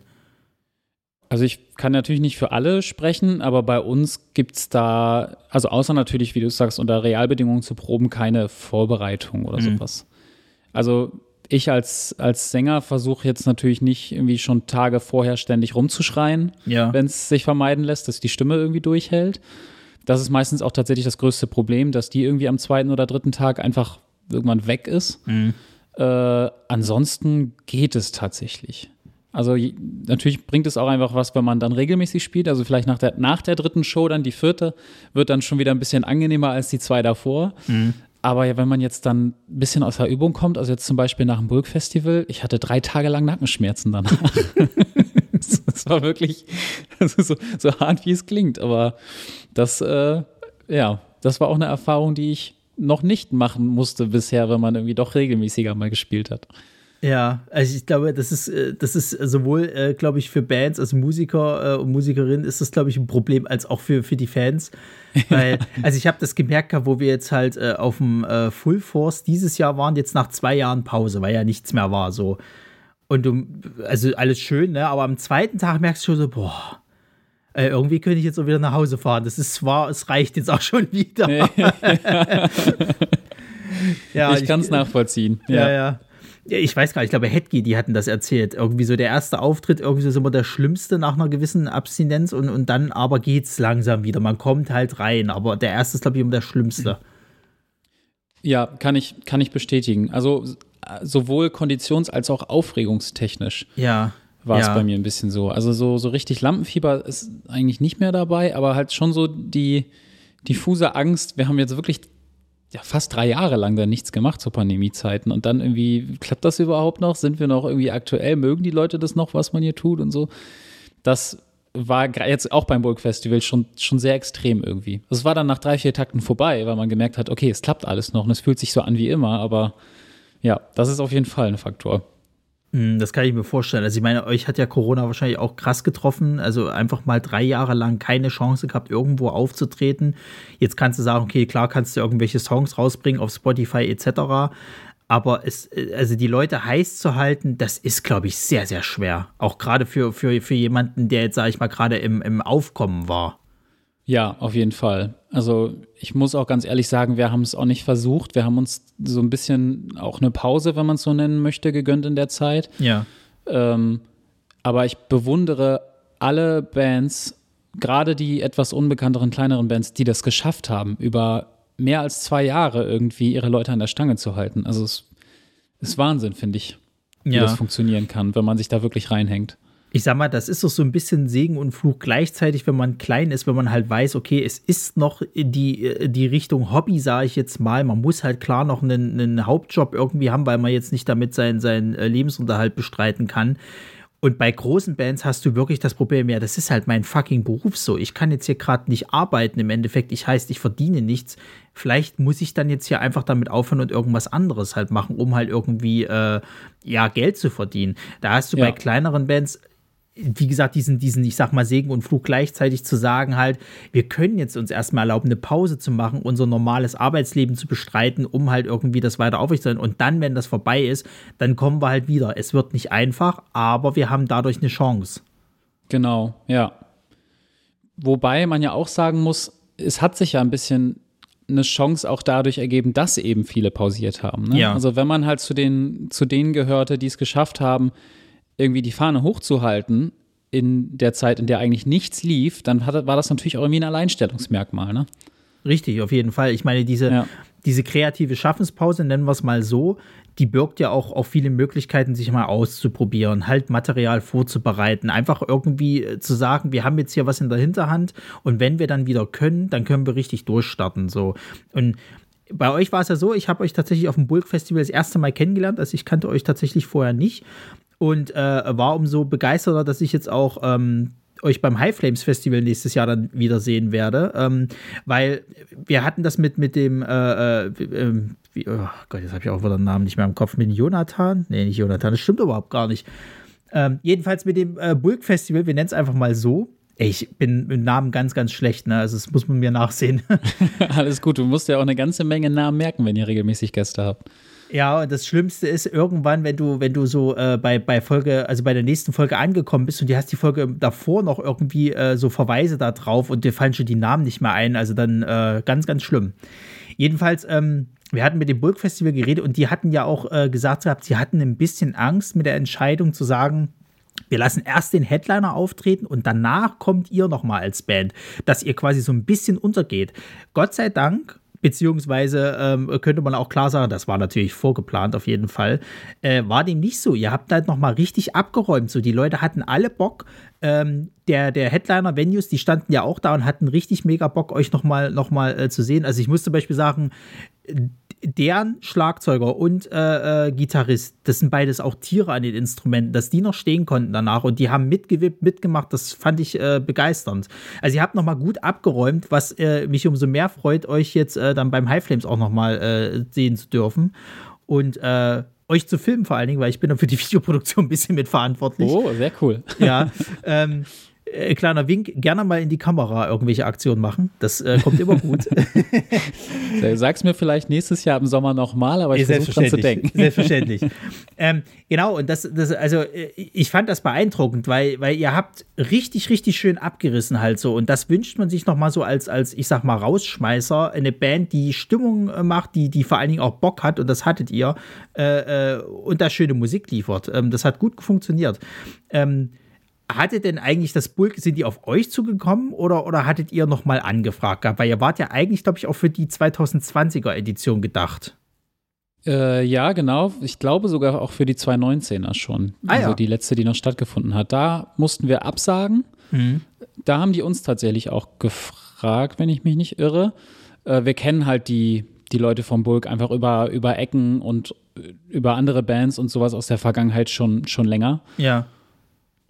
Also ich kann natürlich nicht für alle sprechen, aber bei uns gibt es da, also außer natürlich, wie du sagst, unter Realbedingungen zu proben, keine Vorbereitung oder mhm. sowas. Also ich als, als Sänger versuche jetzt natürlich nicht irgendwie schon Tage vorher ständig rumzuschreien, ja. wenn es sich vermeiden lässt, dass die Stimme irgendwie durchhält. Das ist meistens auch tatsächlich das größte Problem, dass die irgendwie am zweiten oder dritten Tag einfach irgendwann weg ist. Mhm. Äh, ansonsten geht es tatsächlich. Also natürlich bringt es auch einfach was, wenn man dann regelmäßig spielt. Also vielleicht nach der, nach der dritten Show dann die vierte wird dann schon wieder ein bisschen angenehmer als die zwei davor. Mhm. Aber ja, wenn man jetzt dann ein bisschen aus der Übung kommt, also jetzt zum Beispiel nach dem Burg-Festival, ich hatte drei Tage lang Nackenschmerzen danach. das war wirklich so, so, hart, wie es klingt. Aber das, äh, ja, das war auch eine Erfahrung, die ich noch nicht machen musste bisher, wenn man irgendwie doch regelmäßiger mal gespielt hat. Ja, also ich glaube, das ist, äh, das ist sowohl, äh, glaube ich, für Bands, also Musiker äh, und Musikerinnen ist das, glaube ich, ein Problem, als auch für, für die Fans. Weil, also ich habe das gemerkt, wo wir jetzt halt äh, auf dem äh, Full Force dieses Jahr waren, jetzt nach zwei Jahren Pause, weil ja nichts mehr war so. Und du, also alles schön, ne? Aber am zweiten Tag merkst du schon so, boah, äh, irgendwie könnte ich jetzt auch wieder nach Hause fahren. Das ist zwar, es reicht jetzt auch schon wieder. ja, ich kann es nachvollziehen. Ja, ja. ja ich weiß gar nicht, ich glaube, Hedgi, die hatten das erzählt. Irgendwie so der erste Auftritt, irgendwie so ist immer der schlimmste nach einer gewissen Abstinenz und, und dann aber geht's langsam wieder. Man kommt halt rein, aber der erste ist, glaube ich, immer der schlimmste. Ja, kann ich, kann ich bestätigen. Also sowohl konditions- als auch aufregungstechnisch. Ja. war es Ja. bei mir ein bisschen so. Also so, so richtig Lampenfieber ist eigentlich nicht mehr dabei, aber halt schon so die diffuse Angst. Wir haben jetzt wirklich ja, fast drei Jahre lang da nichts gemacht zu Pandemiezeiten und dann irgendwie, klappt das überhaupt noch? Sind wir noch irgendwie aktuell? Mögen die Leute das noch, was man hier tut und so? Das war jetzt auch beim Burg Festival schon, schon sehr extrem irgendwie. Es war dann nach drei, vier Takten vorbei, weil man gemerkt hat, okay, es klappt alles noch und es fühlt sich so an wie immer, aber ja, das ist auf jeden Fall ein Faktor. Mm, Das kann ich mir vorstellen. Also ich meine, euch hat ja Corona wahrscheinlich auch krass getroffen. Also einfach mal drei Jahre lang keine Chance gehabt, irgendwo aufzutreten. Jetzt kannst du sagen, okay, klar kannst du irgendwelche Songs rausbringen auf Spotify etc. Aber es, also die Leute heiß zu halten, das ist, glaube ich, sehr, sehr schwer. Auch gerade für, für, für jemanden, der jetzt, sage ich mal, gerade im, im Aufkommen war. Ja, auf jeden Fall. Also ich muss auch ganz ehrlich sagen, wir haben es auch nicht versucht. Wir haben uns so ein bisschen auch eine Pause, wenn man es so nennen möchte, gegönnt in der Zeit. Ja. Ähm, aber ich bewundere alle Bands, gerade die etwas unbekannteren, kleineren Bands, die das geschafft haben, über mehr als zwei Jahre irgendwie ihre Leute an der Stange zu halten. Also es ist Wahnsinn, finde ich, wie Ja. das funktionieren kann, wenn man sich da wirklich reinhängt. Ich sag mal, das ist doch so ein bisschen Segen und Fluch gleichzeitig, wenn man klein ist, wenn man halt weiß, okay, es ist noch die, die Richtung Hobby, sage ich jetzt mal. Man muss halt klar noch einen, einen Hauptjob irgendwie haben, weil man jetzt nicht damit seinen, seinen äh, Lebensunterhalt bestreiten kann. Und bei großen Bands hast du wirklich das Problem, ja, das ist halt mein fucking Beruf so. Ich kann jetzt hier gerade nicht arbeiten im Endeffekt. Ich heißt, ich verdiene nichts. Vielleicht muss ich dann jetzt hier einfach damit aufhören und irgendwas anderes halt machen, um halt irgendwie, äh, ja, Geld zu verdienen. Da hast du Ja. bei kleineren Bands wie gesagt, diesen, diesen, ich sag mal, Segen und Fluch gleichzeitig zu sagen, halt, wir können jetzt uns erstmal erlauben, eine Pause zu machen, unser normales Arbeitsleben zu bestreiten, um halt irgendwie das weiter aufrechtzuerhalten. Und dann, wenn das vorbei ist, dann kommen wir halt wieder. Es wird nicht einfach, aber wir haben dadurch eine Chance. Genau, ja. Wobei man ja auch sagen muss, es hat sich ja ein bisschen eine Chance auch dadurch ergeben, dass eben viele pausiert haben. Ne? Ja. Also wenn man halt zu den, zu denen gehörte, die es geschafft haben, irgendwie die Fahne hochzuhalten in der Zeit, in der eigentlich nichts lief, dann hat, war das natürlich auch irgendwie ein Alleinstellungsmerkmal. Ne? Richtig, auf jeden Fall. Ich meine, diese, Ja. diese kreative Schaffenspause, nennen wir es mal so, die birgt ja auch, auch viele Möglichkeiten, sich mal auszuprobieren, halt Material vorzubereiten, einfach irgendwie äh, zu sagen, wir haben jetzt hier was in der Hinterhand und wenn wir dann wieder können, dann können wir richtig durchstarten. So. Und bei euch war es ja so, ich habe euch tatsächlich auf dem Bulk Festival das erste Mal kennengelernt, also ich kannte euch tatsächlich vorher nicht und äh, war umso begeisterter, dass ich jetzt auch ähm, euch beim High Flames Festival nächstes Jahr dann wiedersehen werde, ähm, weil wir hatten das mit, mit dem, äh, äh, ähm, wie, oh Gott, jetzt habe ich auch wieder den Namen nicht mehr im Kopf, mit Jonathan, nee, nicht Jonathan, das stimmt überhaupt gar nicht. Ähm, jedenfalls mit dem äh, Bulk Festival, wir nennen es einfach mal so. Ich bin mit Namen ganz, ganz schlecht, ne? Also das muss man mir nachsehen. Alles gut, du musst ja auch eine ganze Menge Namen merken, wenn ihr regelmäßig Gäste habt. Ja, und das Schlimmste ist irgendwann, wenn du, wenn du so äh, bei, bei Folge, also bei der nächsten Folge angekommen bist und du hast die Folge davor noch irgendwie äh, so Verweise da drauf und dir fallen schon die Namen nicht mehr ein, also dann äh, ganz, ganz schlimm. Jedenfalls, ähm, wir hatten mit dem Burg Festival geredet und die hatten ja auch äh, gesagt gehabt, sie hatten ein bisschen Angst mit der Entscheidung zu sagen, wir lassen erst den Headliner auftreten und danach kommt ihr nochmal als Band, dass ihr quasi so ein bisschen untergeht. Gott sei Dank, beziehungsweise ähm, könnte man auch klar sagen, das war natürlich vorgeplant auf jeden Fall, äh, war dem nicht so. Ihr habt halt nochmal richtig abgeräumt. So, die Leute hatten alle Bock. Ähm, der, der Headliner-Venues, die standen ja auch da und hatten richtig mega Bock, euch nochmal noch mal, äh, zu sehen. Also ich muss zum Beispiel sagen, deren Schlagzeuger und äh, äh, Gitarrist, das sind beides auch Tiere an den Instrumenten, dass die noch stehen konnten danach und die haben mitgewippt, mitgemacht, das fand ich äh, begeisternd. Also ihr habt nochmal gut abgeräumt, was äh, mich umso mehr freut, euch jetzt äh, dann beim High Flames auch nochmal äh, sehen zu dürfen und euch zu filmen vor allen Dingen, weil ich bin dann für die Videoproduktion ein bisschen mitverantwortlich. Oh, sehr cool. Ja, ähm, äh, kleiner Wink, gerne mal in die Kamera irgendwelche Aktionen machen. Das äh, kommt immer gut. Sag's mir vielleicht nächstes Jahr im Sommer nochmal, aber ich versuche dran zu denken. Selbstverständlich. ähm, genau, und das, das, also äh, ich fand das beeindruckend, weil, weil ihr habt richtig, richtig schön abgerissen halt so. Und das wünscht man sich nochmal so als, als, ich sag mal, Rausschmeißer, eine Band, die Stimmung äh, macht, die, die vor allen Dingen auch Bock hat, und das hattet ihr, äh, äh, und da schöne Musik liefert. Ähm, das hat gut funktioniert. Ähm, hatte denn eigentlich das Bulk, sind die auf euch zugekommen oder, oder hattet ihr nochmal angefragt gehabt? Weil ihr wart ja eigentlich, glaube ich, auch für die 2020er Edition gedacht. Äh, ja, genau. Ich glaube sogar auch für die 2019er schon. Ah, also ja. die letzte, die noch stattgefunden hat. Da mussten wir absagen. Mhm. Da haben die uns tatsächlich auch gefragt, wenn ich mich nicht irre. Äh, wir kennen halt die, die Leute vom Bulk einfach über, über Ecken und äh, über andere Bands und sowas aus der Vergangenheit schon, schon länger. Ja.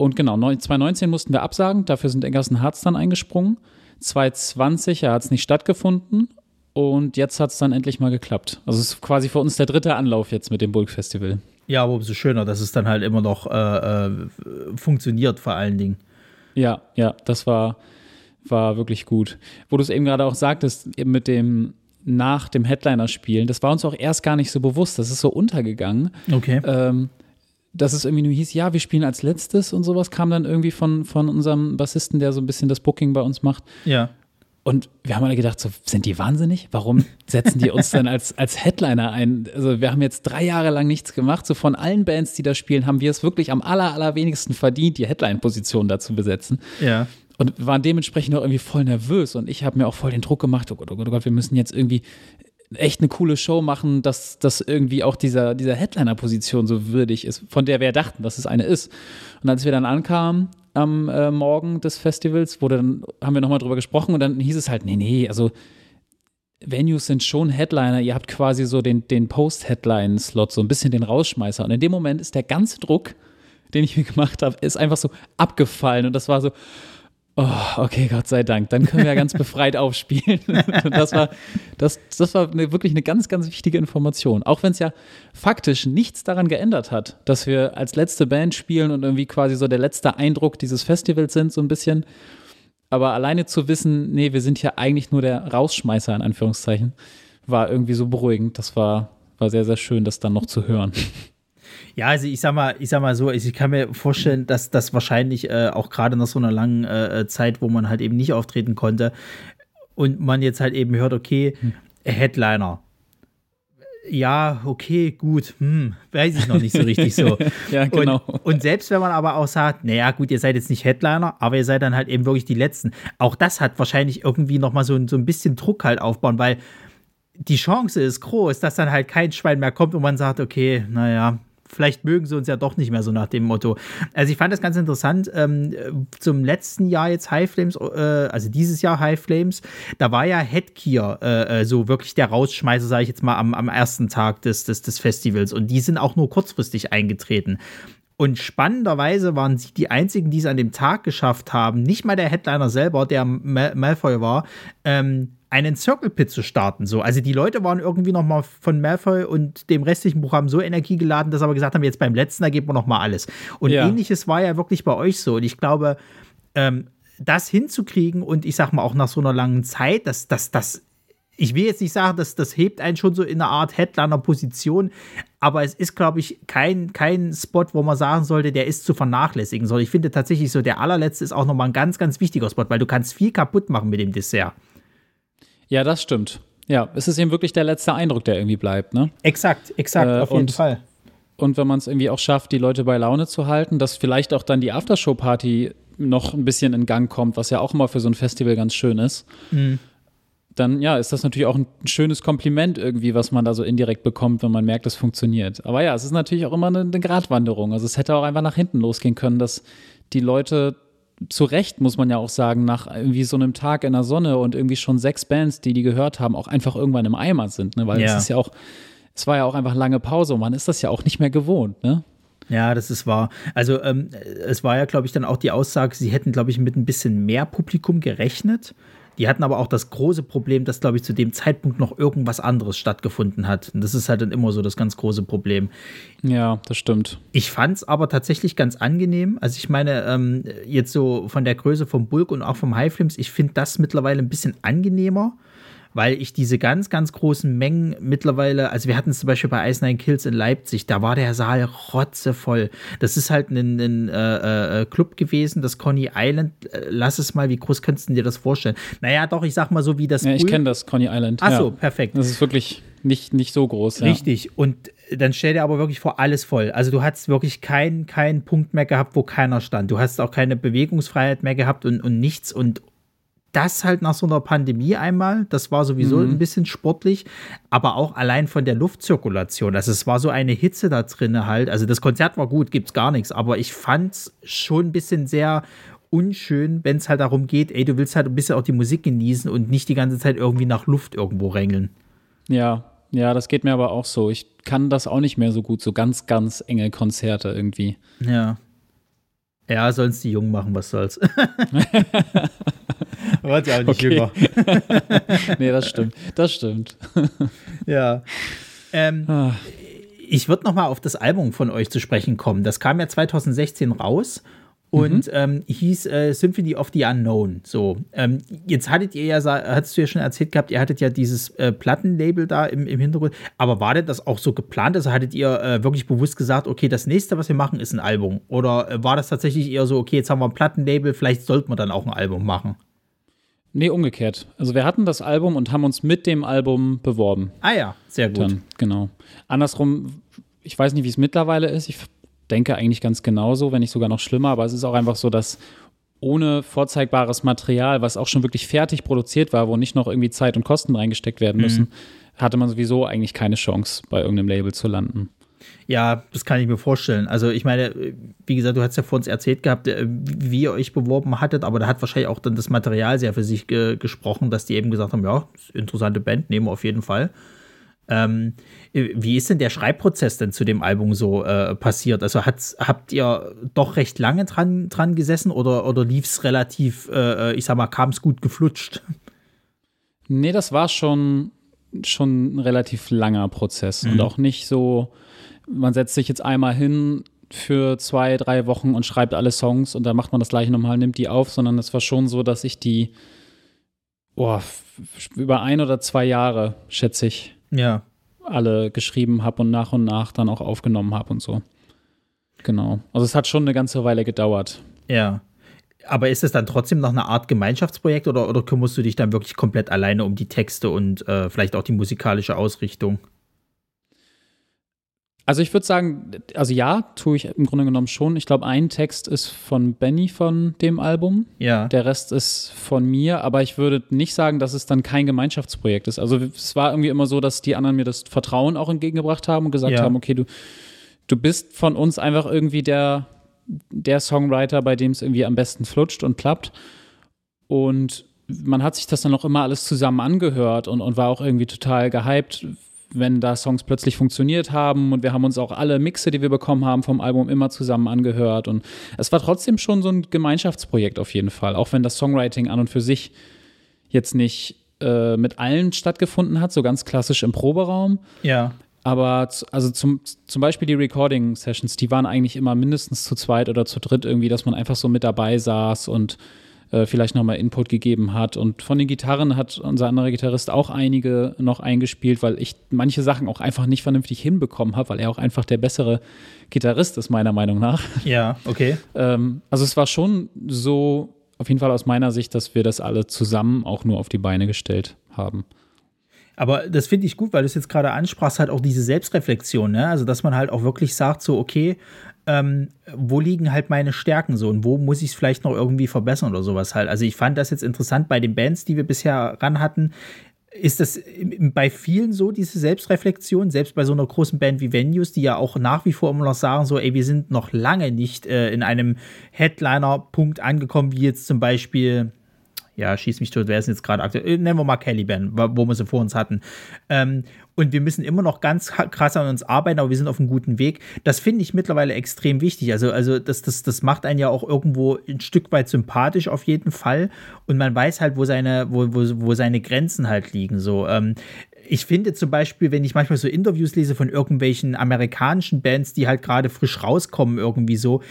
Und genau, neun- 2019 mussten wir absagen, dafür sind Eggerson Harz dann eingesprungen. 2020 ja, hat es nicht stattgefunden und jetzt hat es dann endlich mal geklappt. Also es ist quasi für uns der dritte Anlauf jetzt mit dem Bulk Festival. Ja, aber umso schöner, dass es dann halt immer noch äh, äh, funktioniert, vor allen Dingen. Ja, ja, das war, war wirklich gut. Wo du es eben gerade auch sagtest, eben mit dem nach dem Headliner spielen, das war uns auch erst gar nicht so bewusst, das ist so untergegangen. Okay. ähm, dass es irgendwie nur hieß, ja, wir spielen als letztes und sowas, kam dann irgendwie von, von unserem Bassisten, der so ein bisschen das Booking bei uns macht. ja. Und wir haben alle gedacht, so, sind die wahnsinnig? Warum setzen die uns dann als, als Headliner ein? Also wir haben jetzt drei Jahre lang nichts gemacht. So von allen Bands, die da spielen, haben wir es wirklich am aller, allerwenigsten verdient, die Headline-Position da zu besetzen. Ja. Und waren dementsprechend auch irgendwie voll nervös. Und ich habe mir auch voll den Druck gemacht, oh Gott, oh Gott, oh Gott, wir müssen jetzt irgendwie echt eine coole Show machen, dass das irgendwie auch dieser, dieser Headliner-Position so würdig ist, von der wir dachten, dass es eine ist. Und als wir dann ankamen am äh, Morgen des Festivals, wurde dann, haben wir nochmal drüber gesprochen und dann hieß es halt, nee, nee, also Venues sind schon Headliner, ihr habt quasi so den, den Post-Headline-Slot, so ein bisschen den Rausschmeißer. Und in dem Moment ist der ganze Druck, den ich mir gemacht habe, ist einfach so abgefallen. Und das war so, oh, okay, Gott sei Dank, dann können wir ja ganz befreit aufspielen. Das war, das, das war eine, wirklich eine ganz, ganz wichtige Information. Auch wenn es ja faktisch nichts daran geändert hat, dass wir als letzte Band spielen und irgendwie quasi so der letzte Eindruck dieses Festivals sind, so ein bisschen. Aber alleine zu wissen, nee, wir sind ja eigentlich nur der Rausschmeißer, in Anführungszeichen, war irgendwie so beruhigend. Das war, war sehr, sehr schön, das dann noch zu hören. Ja, also ich sag mal, ich sag mal so, also ich kann mir vorstellen, dass das wahrscheinlich äh, auch gerade nach so einer langen äh, Zeit, wo man halt eben nicht auftreten konnte und man jetzt halt eben hört, okay, Headliner. Ja, okay, gut, hm, weiß ich noch nicht so richtig so. Ja, genau. Und, und selbst wenn man aber auch sagt, naja, gut, ihr seid jetzt nicht Headliner, aber ihr seid dann halt eben wirklich die Letzten. Auch das hat wahrscheinlich irgendwie noch mal so, so ein bisschen Druck halt aufbauen, weil die Chance ist groß, dass dann halt kein Schwein mehr kommt und man sagt, okay, naja, vielleicht mögen sie uns ja doch nicht mehr so nach dem Motto. Also ich fand das ganz interessant. Ähm, zum letzten Jahr jetzt High Flames, äh, also dieses Jahr High Flames, da war ja Headgear äh, äh, so wirklich der Rausschmeißer, sage ich jetzt mal, am, am ersten Tag des, des, des Festivals. Und die sind auch nur kurzfristig eingetreten. Und spannenderweise waren sie die einzigen, die es an dem Tag geschafft haben, nicht mal der Headliner selber, der Mal Malfoy war, ähm, einen Circle Pit zu starten. So. Also die Leute waren irgendwie noch mal von Malfoy und dem restlichen Programm so energiegeladen, dass sie aber gesagt haben, jetzt beim letzten, da geben wir noch mal alles. Und Ja. ähnliches war ja wirklich bei euch so. Und ich glaube, ähm, das hinzukriegen und ich sag mal auch nach so einer langen Zeit, dass das, das, ich will jetzt nicht sagen, dass das hebt einen schon so in einer Art Headliner-Position, aber es ist, glaube ich, kein, kein Spot, wo man sagen sollte, der ist zu vernachlässigen. Sondern ich finde tatsächlich so, der allerletzte ist auch nochmal ein ganz, ganz wichtiger Spot, weil du kannst viel kaputt machen mit dem Dessert. Ja, das stimmt. Ja, es ist eben wirklich der letzte Eindruck, der irgendwie bleibt, ne? Exakt, exakt, Äh, auf jeden und- Fall. Und wenn man es irgendwie auch schafft, die Leute bei Laune zu halten, dass vielleicht auch dann die Aftershow-Party noch ein bisschen in Gang kommt, was ja auch immer für so ein Festival ganz schön ist, dann ja, ist das natürlich auch ein schönes Kompliment irgendwie, was man da so indirekt bekommt, wenn man merkt, es funktioniert. Aber ja, es ist natürlich auch immer eine, eine Gratwanderung. Also es hätte auch einfach nach hinten losgehen können, dass die Leute zu Recht, muss man ja auch sagen, nach irgendwie so einem Tag in der Sonne und irgendwie schon sechs Bands, die die gehört haben, auch einfach irgendwann im Eimer sind, ne? Weil Ja. es ist ja auch, es war ja auch einfach lange Pause und man ist das ja auch nicht mehr gewohnt, ne? Ja, das ist wahr. Also ähm, es war ja, glaube ich, dann auch die Aussage, sie hätten, glaube ich, mit ein bisschen mehr Publikum gerechnet. Die hatten aber auch das große Problem, dass, glaube ich, zu dem Zeitpunkt noch irgendwas anderes stattgefunden hat. Und das ist halt dann immer so das ganz große Problem. Ja, das stimmt. Ich fand es aber tatsächlich ganz angenehm. Also ich meine, ähm, jetzt so von der Größe vom Bulk und auch vom High Flames, ich finde das mittlerweile ein bisschen angenehmer, weil ich diese ganz, ganz großen Mengen mittlerweile, also wir hatten es zum Beispiel bei Ice Nine Kills in Leipzig, da war der Saal rotzevoll. Das ist halt ein, ein äh, äh, Club gewesen, das Coney Island. Äh, lass es mal, wie groß könntest du dir das vorstellen? Naja, doch, ich sag mal so wie das. Ja, ich kenne das Coney Island. Ach so, ja. perfekt. Das ist wirklich nicht, nicht so groß. Ja. Richtig. Und dann stell dir aber wirklich vor, alles voll. Also du hast wirklich keinen keinen Punkt mehr gehabt, wo keiner stand. Du hast auch keine Bewegungsfreiheit mehr gehabt und, und nichts. Und das halt nach so einer Pandemie einmal, das war sowieso mhm. ein bisschen sportlich, aber auch allein von der Luftzirkulation. Also es war so eine Hitze da drin halt. Also das Konzert war gut, gibt's gar nichts, aber ich fand's schon ein bisschen sehr unschön, wenn es halt darum geht, ey, du willst halt ein bisschen auch die Musik genießen und nicht die ganze Zeit irgendwie nach Luft irgendwo rängeln. Ja, ja, das geht mir aber auch so. Ich kann das auch nicht mehr so gut, so ganz, ganz enge Konzerte irgendwie. Ja. Ja, sollen es die Jungen machen, was soll's. War ja auch nicht okay. jünger. nee, das stimmt. Das stimmt. ja. Ähm, ah. Ich würde noch mal auf das Album von euch zu sprechen kommen. Das kam ja 2016 raus und mhm. ähm, hieß äh, Symphony of the Unknown. So, ähm, jetzt hattet ihr ja, hattest du ja schon erzählt gehabt, ihr hattet ja dieses äh, Plattenlabel da im, im Hintergrund. Aber war denn das auch so geplant? Also hattet ihr äh, wirklich bewusst gesagt, okay, das nächste, was wir machen, ist ein Album? Oder äh, war das tatsächlich eher so, okay, jetzt haben wir ein Plattenlabel, vielleicht sollten wir dann auch ein Album machen? Nee, umgekehrt. Also wir hatten das Album und haben uns mit dem Album beworben. Ah ja, sehr gut. Dann, genau. Andersrum, ich weiß nicht, wie es mittlerweile ist. Ich denke eigentlich ganz genauso, wenn nicht sogar noch schlimmer, aber es ist auch einfach so, dass ohne vorzeigbares Material, was auch schon wirklich fertig produziert war, wo nicht noch irgendwie Zeit und Kosten reingesteckt werden müssen, mhm. hatte man sowieso eigentlich keine Chance, bei irgendeinem Label zu landen. Ja, das kann ich mir vorstellen. Also ich meine, wie gesagt, du hast ja vor uns erzählt gehabt, äh, wie ihr euch beworben hattet, aber da hat wahrscheinlich auch dann das Material sehr für sich ge gesprochen, dass die eben gesagt haben, ja, interessante Band, nehmen wir auf jeden Fall. Ähm, wie ist denn der Schreibprozess denn zu dem Album so äh, passiert? Also habt ihr doch recht lange dran, dran gesessen oder, oder lief es relativ, äh, ich sag mal, kam es gut geflutscht? Nee, das war schon, schon ein relativ langer Prozess mhm. und auch nicht so, man setzt sich jetzt einmal hin für zwei, drei Wochen und schreibt alle Songs und dann macht man das gleiche nochmal, nimmt die auf, sondern es war schon so, dass ich die oh, über ein oder zwei Jahre, schätze ich, ja. Alle geschrieben habe und nach und nach dann auch aufgenommen habe und so. Genau. Also es hat schon eine ganze Weile gedauert. Ja. Aber ist es dann trotzdem noch eine Art Gemeinschaftsprojekt oder, oder kümmerst du dich dann wirklich komplett alleine um die Texte und äh, vielleicht auch die musikalische Ausrichtung? Also ich würde sagen, also ja, tue ich im Grunde genommen schon. Ich glaube, ein Text ist von Benny von dem Album. Ja. Der Rest ist von mir, aber ich würde nicht sagen, dass es dann kein Gemeinschaftsprojekt ist. Also es war irgendwie immer so, dass die anderen mir das Vertrauen auch entgegengebracht haben und gesagt ja. haben, okay, du, du bist von uns einfach irgendwie der, der Songwriter, bei dem es irgendwie am besten flutscht und klappt. Und man hat sich das dann auch immer alles zusammen angehört und, und war auch irgendwie total gehypt, wenn da Songs plötzlich funktioniert haben und wir haben uns auch alle Mixe, die wir bekommen haben vom Album immer zusammen angehört und es war trotzdem schon so ein Gemeinschaftsprojekt auf jeden Fall, auch wenn das Songwriting an und für sich jetzt nicht äh, mit allen stattgefunden hat, so ganz klassisch im Proberaum. Ja. Aber also zum, zum Beispiel die Recording-Sessions, die waren eigentlich immer mindestens zu zweit oder zu dritt irgendwie, dass man einfach so mit dabei saß und äh, vielleicht nochmal Input gegeben hat. Und von den Gitarren hat unser anderer Gitarrist auch einige noch eingespielt, weil ich manche Sachen auch einfach nicht vernünftig hinbekommen habe, weil er auch einfach der bessere Gitarrist ist, meiner Meinung nach. Ja, okay. ähm, also es war schon so, auf jeden Fall aus meiner Sicht, dass wir das alle zusammen auch nur auf die Beine gestellt haben. Aber das finde ich gut, weil du es jetzt gerade ansprachst, halt auch diese Selbstreflexion, ne? Also, dass man halt auch wirklich sagt, so, okay, ähm, wo liegen halt meine Stärken so und wo muss ich es vielleicht noch irgendwie verbessern oder sowas halt. Also ich fand das jetzt interessant bei den Bands, die wir bisher ran hatten. Ist das bei vielen so, diese Selbstreflexion, selbst bei so einer großen Band wie Venues, die ja auch nach wie vor immer noch sagen, so, ey, wir sind noch lange nicht äh, in einem Headliner-Punkt angekommen, wie jetzt zum Beispiel, ja, schieß mich tot, wer ist jetzt gerade aktuell? Äh, nennen wir mal Caliban, wo wir sie vor uns hatten. Ähm, und wir müssen immer noch ganz krass an uns arbeiten, aber wir sind auf einem guten Weg. Das finde ich mittlerweile extrem wichtig. Also, also das, das, das macht einen ja auch irgendwo ein Stück weit sympathisch auf jeden Fall. Und man weiß halt, wo seine, wo, wo, wo seine Grenzen halt liegen. So, ähm, ich finde zum Beispiel, wenn ich manchmal so Interviews lese von irgendwelchen amerikanischen Bands, die halt gerade frisch rauskommen, irgendwie so,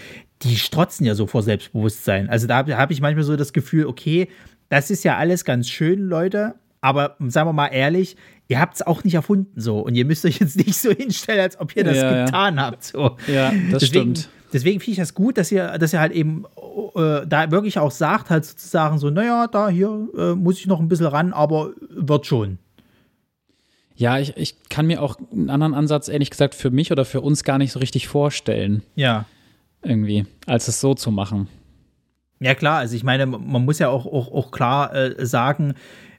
die strotzen ja so vor Selbstbewusstsein. Also da habe ich manchmal so das Gefühl, okay, das ist ja alles ganz schön, Leute, aber sagen wir mal ehrlich, ihr habt es auch nicht erfunden so und ihr müsst euch jetzt nicht so hinstellen, als ob ihr das ja, getan ja. habt. So. Ja, das deswegen, stimmt. Deswegen finde ich das gut, dass ihr, dass ihr halt eben äh, da wirklich auch sagt, halt sozusagen so, naja, da hier äh, muss ich noch ein bisschen ran, aber wird schon. Ja, ich, ich kann mir auch einen anderen Ansatz, ehrlich gesagt, für mich oder für uns gar nicht so richtig vorstellen. Ja. Irgendwie, als es so zu machen. Ja, klar, also ich meine, man muss ja auch, auch, auch klar äh, sagen,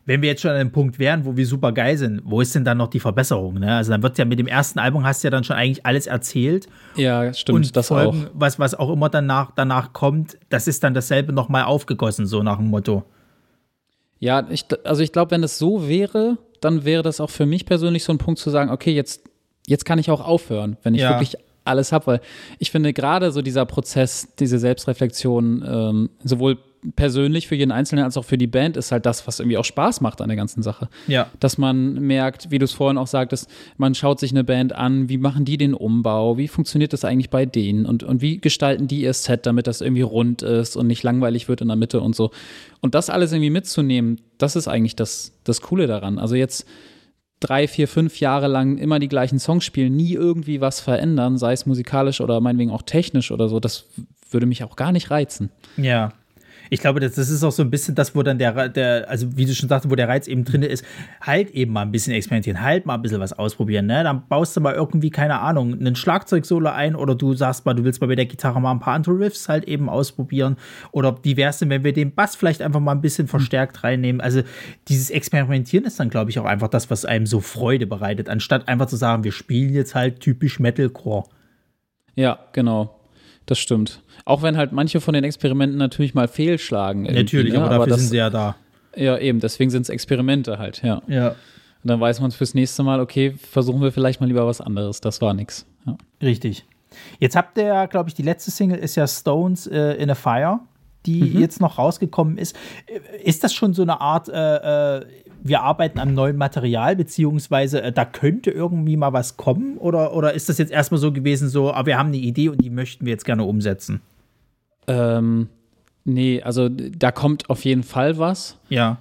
wenn wir jetzt schon an einem Punkt wären, wo wir super geil sind, wo ist denn dann noch die Verbesserung? Ne? Also dann wird ja mit dem ersten Album hast du ja dann schon eigentlich alles erzählt. Ja, stimmt, und das Folgen, auch. Was, was auch immer danach, danach kommt, das ist dann dasselbe nochmal aufgegossen, so nach dem Motto. Ja, ich, also ich glaube, wenn es so wäre, dann wäre das auch für mich persönlich so ein Punkt zu sagen, okay, jetzt, jetzt kann ich auch aufhören, wenn ich Ja. wirklich alles habe, weil ich finde gerade so dieser Prozess, diese Selbstreflexion, ähm, sowohl persönlich für jeden Einzelnen als auch für die Band, ist halt das, was irgendwie auch Spaß macht an der ganzen Sache. Ja. Dass man merkt, wie du es vorhin auch sagtest, man schaut sich eine Band an, wie machen die den Umbau, wie funktioniert das eigentlich bei denen und, und wie gestalten die ihr Set, damit das irgendwie rund ist und nicht langweilig wird in der Mitte und so. Und das alles irgendwie mitzunehmen, das ist eigentlich das, das Coole daran. Also jetzt drei, vier, fünf Jahre lang immer die gleichen Songs spielen, nie irgendwie was verändern, sei es musikalisch oder meinetwegen auch technisch oder so, das würde mich auch gar nicht reizen. Ja. Ich glaube, das, das ist auch so ein bisschen das, wo dann der, der, also wie du schon sagst, wo der Reiz eben drin ist, halt eben mal ein bisschen experimentieren, halt mal ein bisschen was ausprobieren, ne? Dann baust du mal irgendwie, keine Ahnung, einen Schlagzeugsolo ein oder du sagst mal, du willst mal mit der Gitarre mal ein paar andere Riffs halt eben ausprobieren. Oder wie wär's denn, wenn wir den Bass vielleicht einfach mal ein bisschen verstärkt reinnehmen? Also dieses Experimentieren ist dann, glaube ich, auch einfach das, was einem so Freude bereitet, anstatt einfach zu sagen, wir spielen jetzt halt typisch Metalcore. Ja, genau. Das stimmt. Auch wenn halt manche von den Experimenten natürlich mal fehlschlagen. Natürlich, ne? aber dafür das, sind sie ja da. Ja, eben, deswegen sind es Experimente halt, ja. Und Ja. dann weiß man fürs nächste Mal, okay, versuchen wir vielleicht mal lieber was anderes. Das war nix. Ja. Richtig. Jetzt habt ihr ja, glaube ich, die letzte Single ist ja Stones äh, in a Fire, die Mhm. jetzt noch rausgekommen ist. Ist das schon so eine Art, äh, äh, wir arbeiten am neuen Material, beziehungsweise äh, da könnte irgendwie mal was kommen? Oder, oder ist das jetzt erstmal so gewesen, so, aber wir haben eine Idee und die möchten wir jetzt gerne umsetzen? Ähm, nee, also da kommt auf jeden Fall was. Ja.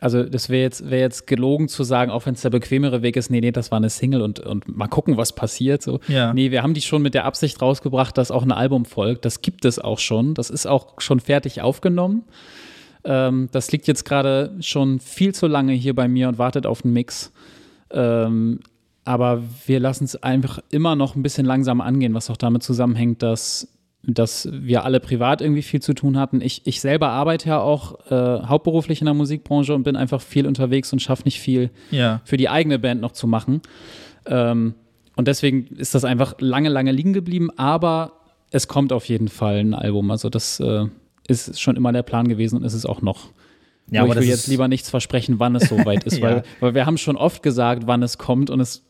Also das wäre jetzt, wär jetzt gelogen zu sagen, auch wenn es der bequemere Weg ist, nee, nee, das war eine Single und, und mal gucken, was passiert. So. Ja. Nee, wir haben die schon mit der Absicht rausgebracht, dass auch ein Album folgt. Das gibt es auch schon. Das ist auch schon fertig aufgenommen. Ähm, das liegt jetzt gerade schon viel zu lange hier bei mir und wartet auf einen Mix. Ähm, aber wir lassen es einfach immer noch ein bisschen langsam angehen, was auch damit zusammenhängt, dass, dass wir alle privat irgendwie viel zu tun hatten. Ich, ich selber arbeite ja auch äh, hauptberuflich in der Musikbranche und bin einfach viel unterwegs und schaffe nicht viel Ja. für die eigene Band noch zu machen. Ähm, und deswegen ist das einfach lange, lange liegen geblieben, aber es kommt auf jeden Fall ein Album. Also das äh, ist schon immer der Plan gewesen und ist es auch noch. Ja, aber ich will jetzt lieber nichts versprechen, wann es soweit ist, Ja. weil, weil wir haben schon oft gesagt, wann es kommt und es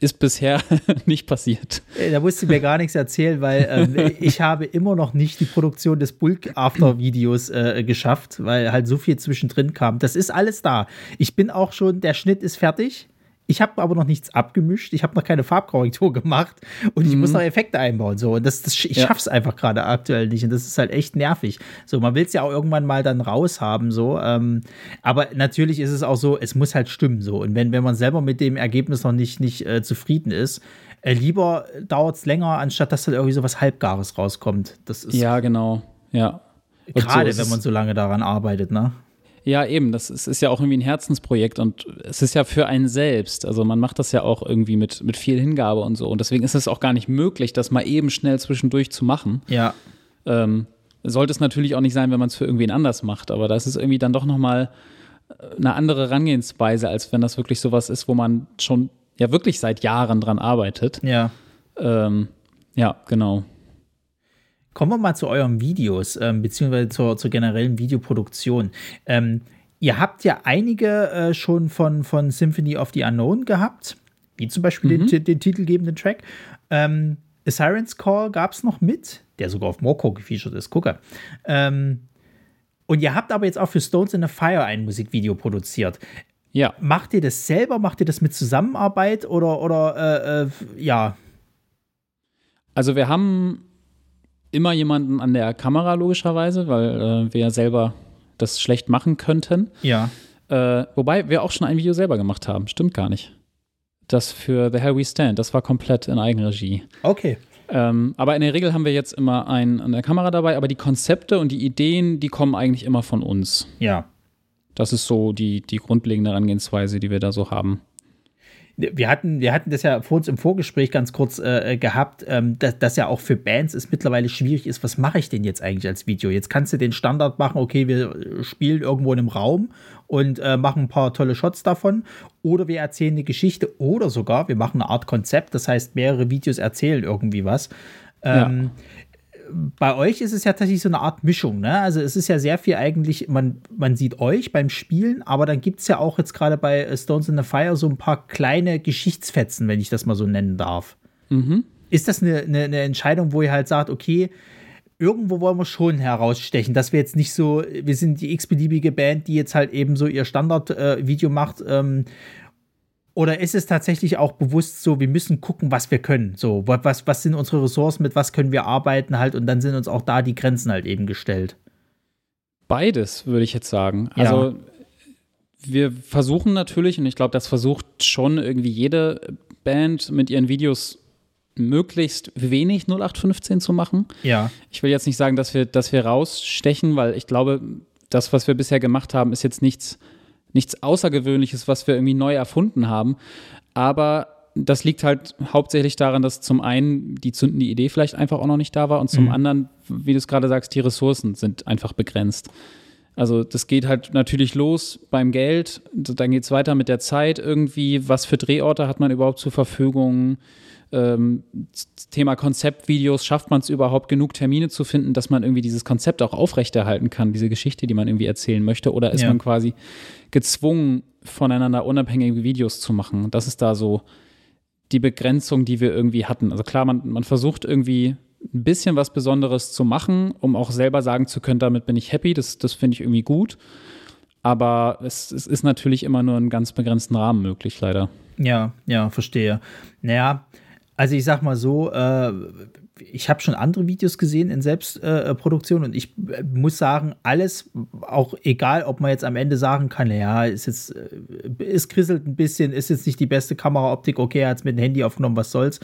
ist bisher nicht passiert. Äh, Da musst du mir gar nichts erzählen, weil ähm, ich habe immer noch nicht die Produktion des Bulk-After-Videos äh, geschafft, weil halt so viel zwischendrin kam. Das ist alles da. Ich bin auch schon, der Schnitt ist fertig. Ich habe aber noch nichts abgemischt. Ich habe noch keine Farbkorrektur gemacht und ich muss noch Effekte einbauen. So, und das, das, ich Ja. schaff's einfach gerade aktuell nicht. Und das ist halt echt nervig. So, man will es ja auch irgendwann mal dann raushaben. So, ähm, aber natürlich ist es auch so, es muss halt stimmen. So, und wenn, wenn man selber mit dem Ergebnis noch nicht, nicht äh, zufrieden ist, äh, lieber dauert es länger, anstatt dass dann irgendwie so was Halbgares rauskommt. Das ist Ja, genau. Ja. So gerade, ist wenn es- man so lange daran arbeitet, ne? Ja, eben. Das ist, ist ja auch irgendwie ein Herzensprojekt und es ist ja für einen selbst. Also man macht das ja auch irgendwie mit, mit viel Hingabe und so. Und deswegen ist es auch gar nicht möglich, das mal eben schnell zwischendurch zu machen. Ja. Ähm, sollte es natürlich auch nicht sein, wenn man es für irgendwen anders macht. Aber das ist irgendwie dann doch nochmal eine andere Herangehensweise, als wenn das wirklich sowas ist, wo man schon ja wirklich seit Jahren dran arbeitet. Ja. Ähm, ja, genau. Kommen wir mal zu euren Videos, ähm, beziehungsweise zur, zur generellen Videoproduktion. Ähm, ihr habt ja einige äh, schon von, von Symphony of the Unknown gehabt, wie zum Beispiel den, den titelgebenden Track. Ähm, A Siren's Call gab es noch mit, der sogar auf Morco gefeatured ist, gucke. Ähm, und ihr habt aber jetzt auch für Stones in a Fire ein Musikvideo produziert. Ja, Macht ihr das selber? Macht ihr das mit Zusammenarbeit oder, oder äh, äh, ja? also wir haben immer jemanden an der Kamera, logischerweise, weil äh, wir ja selber das schlecht machen könnten. Ja. Äh, wobei wir auch schon ein Video selber gemacht haben. Stimmt gar nicht. Das für The Hell We Stand, das war komplett in Eigenregie. Okay. Ähm, aber in der Regel haben wir jetzt immer einen an der Kamera dabei, aber die Konzepte und die Ideen, die kommen eigentlich immer von uns. Ja. Das ist so die, die grundlegende Herangehensweise, die wir da so haben. Wir hatten, wir hatten das ja vor uns im Vorgespräch ganz kurz äh, gehabt, ähm, dass, dass ja auch für Bands es mittlerweile schwierig ist, was mache ich denn jetzt eigentlich als Video? Jetzt kannst du den Standard machen, okay, wir spielen irgendwo in einem Raum und äh, machen ein paar tolle Shots davon. Oder wir erzählen eine Geschichte oder sogar wir machen eine Art Konzept, das heißt, mehrere Videos erzählen irgendwie was. Ähm, ja bei euch ist es ja tatsächlich so eine Art Mischung, ne? Also es ist ja sehr viel eigentlich, man, man sieht euch beim Spielen, aber dann gibt es ja auch jetzt gerade bei äh, Stones in the Fire so ein paar kleine Geschichtsfetzen, wenn ich das mal so nennen darf. Mhm. Ist das eine, eine, eine Entscheidung, wo ihr halt sagt, okay, irgendwo wollen wir schon herausstechen, dass wir jetzt nicht so, wir sind die x-beliebige Band, die jetzt halt eben so ihr Standard-Video äh, macht, ähm, oder ist es tatsächlich auch bewusst so, wir müssen gucken, was wir können? So, was, was sind unsere Ressourcen, mit was können wir arbeiten halt und dann sind uns auch da die Grenzen halt eben gestellt? Beides, würde ich jetzt sagen. Also, ja. wir versuchen natürlich, und ich glaube, das versucht schon irgendwie jede Band mit ihren Videos möglichst wenig 0815 zu machen. Ja. Ich will jetzt nicht sagen, dass wir, dass wir rausstechen, weil ich glaube, das, was wir bisher gemacht haben, ist jetzt nichts nichts Außergewöhnliches, was wir irgendwie neu erfunden haben. Aber das liegt halt hauptsächlich daran, dass zum einen die zündende Idee vielleicht einfach auch noch nicht da war und zum mhm. anderen, wie du es gerade sagst, die Ressourcen sind einfach begrenzt. Also das geht halt natürlich los beim Geld, dann geht es weiter mit der Zeit irgendwie, was für Drehorte hat man überhaupt zur Verfügung, ähm, Thema Konzeptvideos, schafft man es überhaupt genug Termine zu finden, dass man irgendwie dieses Konzept auch aufrechterhalten kann, diese Geschichte, die man irgendwie erzählen möchte, oder ist ja. man quasi gezwungen, voneinander unabhängige Videos zu machen? Das ist da so die Begrenzung, die wir irgendwie hatten. Also klar, man, man versucht irgendwie ein bisschen was Besonderes zu machen, um auch selber sagen zu können, damit bin ich happy, das, das finde ich irgendwie gut. Aber es, es ist natürlich immer nur in ganz begrenzten Rahmen möglich, leider. Ja, ja, verstehe. Naja, also ich sag mal so, äh, ich habe schon andere Videos gesehen in Selbstproduktion äh, und ich äh, muss sagen, alles, auch egal, ob man jetzt am Ende sagen kann, ja, ist jetzt, äh, es krisselt ein bisschen, ist jetzt nicht die beste Kameraoptik, okay, er hat es mit dem Handy aufgenommen, was soll's,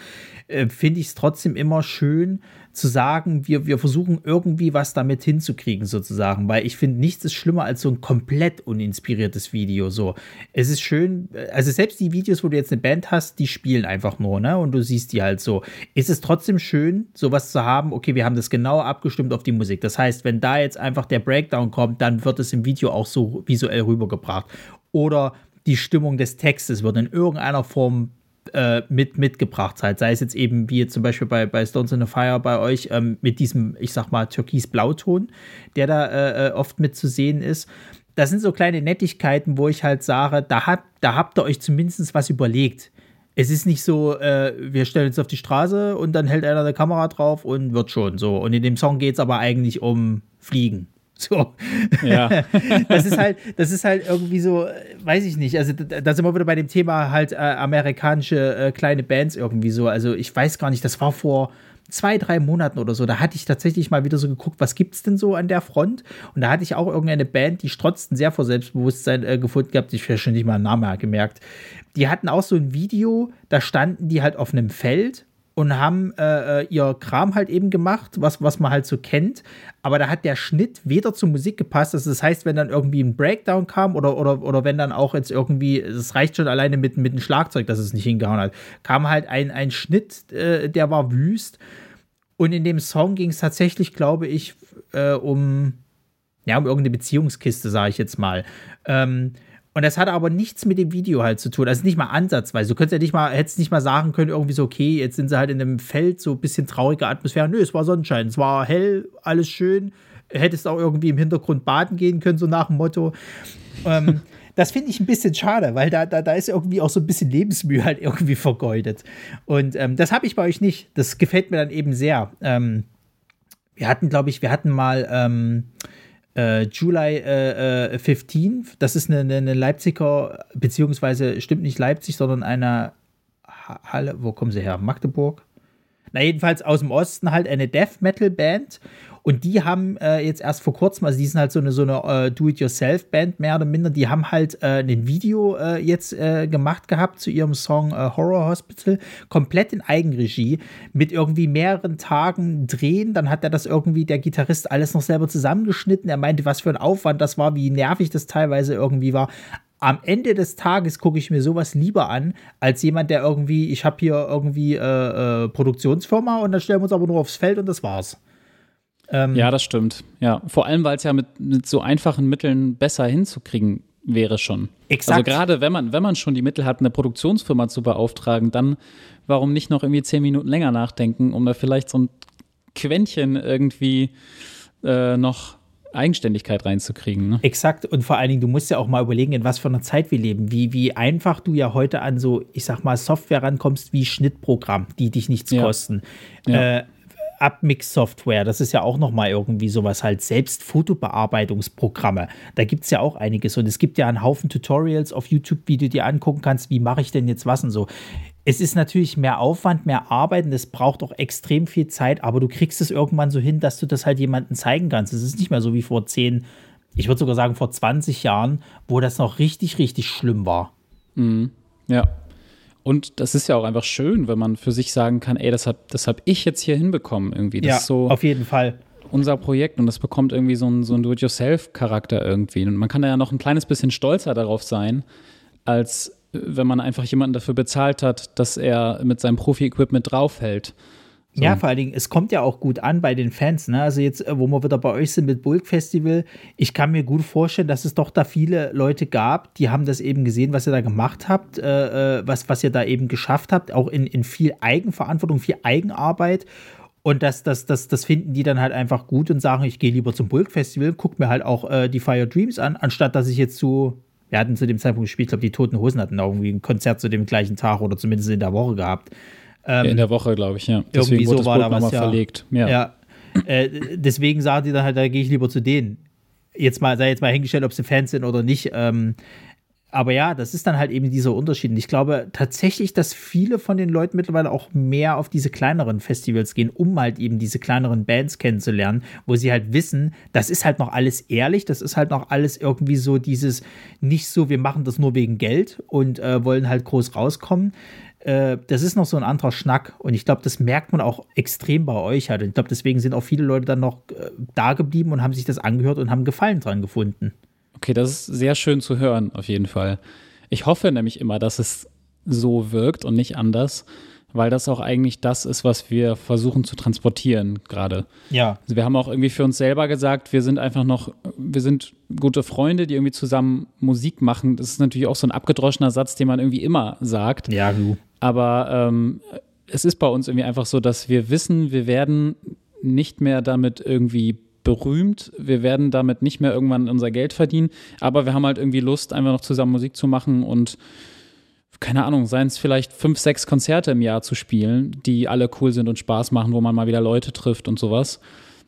äh, finde ich es trotzdem immer schön, zu sagen, wir, wir versuchen irgendwie was damit hinzukriegen, sozusagen. Weil ich finde, nichts ist schlimmer als so ein komplett uninspiriertes Video. So, es ist schön, also selbst die Videos, wo du jetzt eine Band hast, die spielen einfach nur, ne? Und du siehst die halt so. Ist es trotzdem schön, sowas zu haben, okay, wir haben das genau abgestimmt auf die Musik. Das heißt, wenn da jetzt einfach der Breakdown kommt, dann wird es im Video auch so visuell rübergebracht. Oder die Stimmung des Textes wird in irgendeiner Form äh, mit mitgebracht seid. Sei es jetzt eben wie zum Beispiel bei, bei Stones in the Fire bei euch ähm, mit diesem, ich sag mal, türkis-blauton, der da äh, äh, oft mit zu sehen ist. Das sind so kleine Nettigkeiten, wo ich halt sage, da, hab, da habt ihr euch zumindest was überlegt. Es ist nicht so, äh, wir stellen uns auf die Straße und dann hält einer eine Kamera drauf und wird schon so. Und in dem Song geht es aber eigentlich um Fliegen. So. Ja. das ist halt, das ist halt irgendwie so, weiß ich nicht. Also da, da sind wir wieder bei dem Thema halt äh, amerikanische äh, kleine Bands irgendwie so. Also ich weiß gar nicht, das war vor zwei, drei Monaten oder so. Da hatte ich tatsächlich mal wieder so geguckt, was gibt's denn so an der Front? Und da hatte ich auch irgendeine Band, die strotzten sehr vor Selbstbewusstsein äh, gefunden gehabt. Ich habe schon nicht mal einen Namen gemerkt. Die hatten auch so ein Video, da standen die halt auf einem Feld und haben äh, äh, ihr Kram halt eben gemacht, was, was man halt so kennt. Aber da hat der Schnitt weder zur Musik gepasst. Also das heißt, wenn dann irgendwie ein Breakdown kam oder, oder, oder wenn dann auch jetzt irgendwie, es reicht schon alleine mit, mit dem Schlagzeug, dass es nicht hingehauen hat, kam halt ein, ein Schnitt, äh, der war wüst. Und in dem Song ging es tatsächlich, glaube ich, äh, um, ja, um irgendeine Beziehungskiste, sage ich jetzt mal. Ähm, und das hat aber nichts mit dem Video halt zu tun. Also nicht mal ansatzweise. Du könntest ja nicht mal, hättest nicht mal sagen können, irgendwie so, okay, jetzt sind sie halt in einem Feld, so ein bisschen traurige Atmosphäre. Nö, es war Sonnenschein, es war hell, alles schön. Hättest auch irgendwie im Hintergrund baden gehen können, so nach dem Motto. ähm, das finde ich ein bisschen schade, weil da, da, da ist irgendwie auch so ein bisschen Lebensmühe halt irgendwie vergeudet. Und ähm, das habe ich bei euch nicht. Das gefällt mir dann eben sehr. Ähm, wir hatten, glaube ich, wir hatten mal ähm, äh, July äh, 15. Äh, das ist eine, eine Leipziger, beziehungsweise stimmt nicht Leipzig, sondern eine Halle, wo kommen sie her? Magdeburg? Na, jedenfalls aus dem Osten halt eine Death Metal Band. Und die haben äh, jetzt erst vor kurzem, also die sind halt so eine, so eine äh, Do-it-yourself-Band, mehr oder minder, die haben halt äh, ein Video äh, jetzt äh, gemacht gehabt zu ihrem Song äh, Horror Hospital, komplett in Eigenregie, mit irgendwie mehreren Tagen drehen. Dann hat er das irgendwie, der Gitarrist, alles noch selber zusammengeschnitten. Er meinte, was für ein Aufwand das war, wie nervig das teilweise irgendwie war am Ende des Tages gucke ich mir sowas lieber an, als jemand, der irgendwie, ich habe hier irgendwie äh, äh, Produktionsfirma und dann stellen wir uns aber nur aufs Feld und das war's. Ähm, ja, das stimmt. Ja, vor allem, weil es ja mit, mit so einfachen Mitteln besser hinzukriegen wäre schon. Exakt. Also gerade wenn man, wenn man schon die Mittel hat, eine Produktionsfirma zu beauftragen, dann warum nicht noch irgendwie zehn Minuten länger nachdenken, um da vielleicht so ein Quäntchen irgendwie äh, noch Eigenständigkeit reinzukriegen. Ne? Exakt. Und vor allen Dingen, du musst ja auch mal überlegen, in was für einer Zeit wir leben. Wie, wie einfach du ja heute an so, ich sag mal, Software rankommst wie Schnittprogramm, die dich nichts ja. kosten. Ja. Äh, Upmix-Software, das ist ja auch nochmal irgendwie sowas halt, selbst Fotobearbeitungsprogramme, da gibt es ja auch einiges und es gibt ja einen Haufen Tutorials auf YouTube, wie du dir angucken kannst, wie mache ich denn jetzt was und so es ist natürlich mehr Aufwand, mehr Arbeit und es braucht auch extrem viel Zeit, aber du kriegst es irgendwann so hin, dass du das halt jemandem zeigen kannst. Es ist nicht mehr so wie vor 10, ich würde sogar sagen vor 20 Jahren, wo das noch richtig, richtig schlimm war. Mhm. Ja. Und das ist ja auch einfach schön, wenn man für sich sagen kann, ey, das habe das hab ich jetzt hier hinbekommen irgendwie. Das ja, ist so auf jeden Fall. Unser Projekt und das bekommt irgendwie so einen, so einen Do-it-yourself-Charakter irgendwie. Und man kann da ja noch ein kleines bisschen stolzer darauf sein, als wenn man einfach jemanden dafür bezahlt hat, dass er mit seinem Profi-Equipment draufhält. So. Ja, vor allen Dingen, es kommt ja auch gut an bei den Fans. Ne? Also jetzt, wo wir wieder bei euch sind mit Bulk Festival, ich kann mir gut vorstellen, dass es doch da viele Leute gab, die haben das eben gesehen, was ihr da gemacht habt, äh, äh was, was ihr da eben geschafft habt, auch in, in viel Eigenverantwortung, viel Eigenarbeit. Und das, das, das, das finden die dann halt einfach gut und sagen, ich gehe lieber zum Bulk Festival, guck mir halt auch äh, die Fire Dreams an, anstatt dass ich jetzt zu wir hatten zu dem Zeitpunkt gespielt, ich glaube, die Toten Hosen hatten auch irgendwie ein Konzert zu dem gleichen Tag oder zumindest in der Woche gehabt. Ähm, in der Woche, glaube ich, ja. Deswegen irgendwie so war da was ja, verlegt. Ja. ja äh, deswegen sagen die dann halt, da gehe ich lieber zu denen. Jetzt mal, sei jetzt mal hingestellt, ob sie Fans sind oder nicht. Ähm, aber ja, das ist dann halt eben dieser Unterschied. Und ich glaube tatsächlich, dass viele von den Leuten mittlerweile auch mehr auf diese kleineren Festivals gehen, um halt eben diese kleineren Bands kennenzulernen, wo sie halt wissen, das ist halt noch alles ehrlich, das ist halt noch alles irgendwie so dieses, nicht so, wir machen das nur wegen Geld und äh, wollen halt groß rauskommen. Äh, das ist noch so ein anderer Schnack. Und ich glaube, das merkt man auch extrem bei euch halt. Und ich glaube, deswegen sind auch viele Leute dann noch äh, da geblieben und haben sich das angehört und haben Gefallen dran gefunden. Okay, das ist sehr schön zu hören, auf jeden Fall. Ich hoffe nämlich immer, dass es so wirkt und nicht anders, weil das auch eigentlich das ist, was wir versuchen zu transportieren gerade. Ja. Also wir haben auch irgendwie für uns selber gesagt, wir sind einfach noch, wir sind gute Freunde, die irgendwie zusammen Musik machen. Das ist natürlich auch so ein abgedroschener Satz, den man irgendwie immer sagt. Ja, du. Aber ähm, es ist bei uns irgendwie einfach so, dass wir wissen, wir werden nicht mehr damit irgendwie berühmt. Wir werden damit nicht mehr irgendwann unser Geld verdienen, aber wir haben halt irgendwie Lust, einfach noch zusammen Musik zu machen und keine Ahnung, seien es vielleicht fünf, sechs Konzerte im Jahr zu spielen, die alle cool sind und Spaß machen, wo man mal wieder Leute trifft und sowas.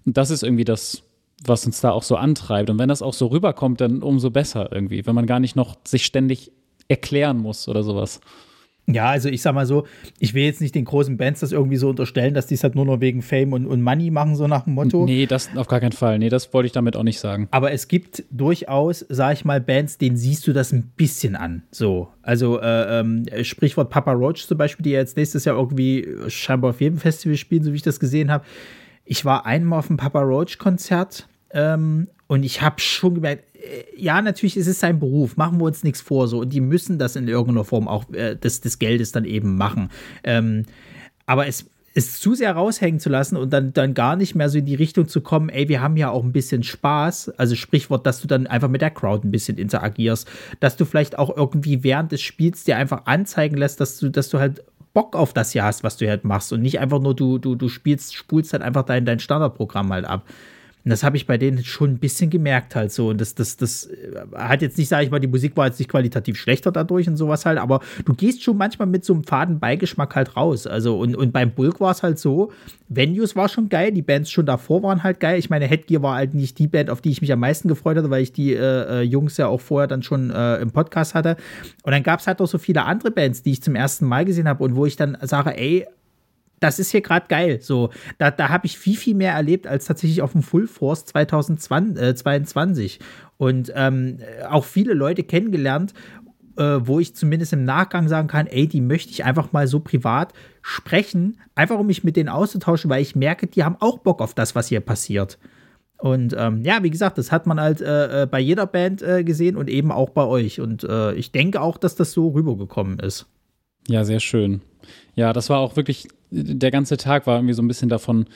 Und das ist irgendwie das, was uns da auch so antreibt. Und wenn das auch so rüberkommt, dann umso besser irgendwie, wenn man gar nicht noch sich ständig erklären muss oder sowas. Ja, also ich sag mal so, ich will jetzt nicht den großen Bands das irgendwie so unterstellen, dass die es halt nur noch wegen Fame und, und Money machen, so nach dem Motto. Nee, das auf gar keinen Fall. Nee, das wollte ich damit auch nicht sagen. Aber es gibt durchaus, sag ich mal, Bands, denen siehst du das ein bisschen an. So. Also, äh, ähm, Sprichwort Papa Roach zum Beispiel, die jetzt nächstes Jahr irgendwie scheinbar auf jedem Festival spielen, so wie ich das gesehen habe. Ich war einmal auf dem Papa Roach-Konzert ähm, und ich habe schon gemerkt, äh, ja, natürlich ist es sein Beruf, machen wir uns nichts vor so. Und die müssen das in irgendeiner Form auch äh, des, des Geldes dann eben machen. Ähm, aber es es zu sehr raushängen zu lassen und dann, dann gar nicht mehr so in die Richtung zu kommen, ey, wir haben ja auch ein bisschen Spaß. Also Sprichwort, dass du dann einfach mit der Crowd ein bisschen interagierst, dass du vielleicht auch irgendwie während des Spiels dir einfach anzeigen lässt, dass du, dass du halt Bock auf das hier hast, was du halt machst und nicht einfach nur du, du, du spielst, spulst halt einfach dein, dein Standardprogramm halt ab. Und das habe ich bei denen schon ein bisschen gemerkt halt so. Und das, das, das äh, hat jetzt nicht, sage ich mal, die Musik war jetzt nicht qualitativ schlechter dadurch und sowas halt, aber du gehst schon manchmal mit so einem faden Beigeschmack halt raus. Also, und, und beim Bulk war es halt so, Venues war schon geil, die Bands schon davor waren halt geil. Ich meine, Headgear war halt nicht die Band, auf die ich mich am meisten gefreut hatte, weil ich die äh, äh Jungs ja auch vorher dann schon äh, im Podcast hatte. Und dann gab es halt auch so viele andere Bands, die ich zum ersten Mal gesehen habe und wo ich dann sage, ey, das ist hier gerade geil. So, da, da habe ich viel, viel mehr erlebt als tatsächlich auf dem Full Force 2022. Äh, Und ähm, auch viele Leute kennengelernt, äh, wo ich zumindest im Nachgang sagen kann, ey, die möchte ich einfach mal so privat sprechen, einfach um mich mit denen auszutauschen, weil ich merke, die haben auch Bock auf das, was hier passiert. Und ähm, ja, wie gesagt, das hat man halt äh, äh, bei jeder Band äh, gesehen und eben auch bei euch. Und äh, ich denke auch, dass das so rübergekommen ist. Ja, sehr schön. Ja, das war auch wirklich, der ganze Tag war irgendwie so ein bisschen davon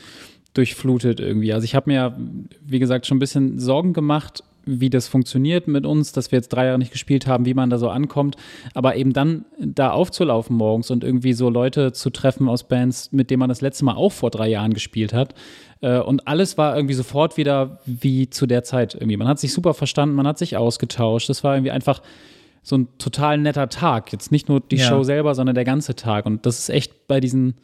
durchflutet irgendwie. Also ich habe mir, wie gesagt, schon ein bisschen Sorgen gemacht, wie das funktioniert mit uns, dass wir jetzt drei Jahre nicht gespielt haben, wie man da so ankommt. Aber eben dann da aufzulaufen morgens und irgendwie so Leute zu treffen aus Bands, mit denen man das letzte Mal auch vor drei Jahren gespielt hat. Äh, und alles war irgendwie sofort wieder wie zu der Zeit irgendwie. Man hat sich super verstanden, man hat sich ausgetauscht. Das war irgendwie einfach so ein total netter Tag. Jetzt nicht nur die ja. Show selber, sondern der ganze Tag. Und das ist echt bei diesen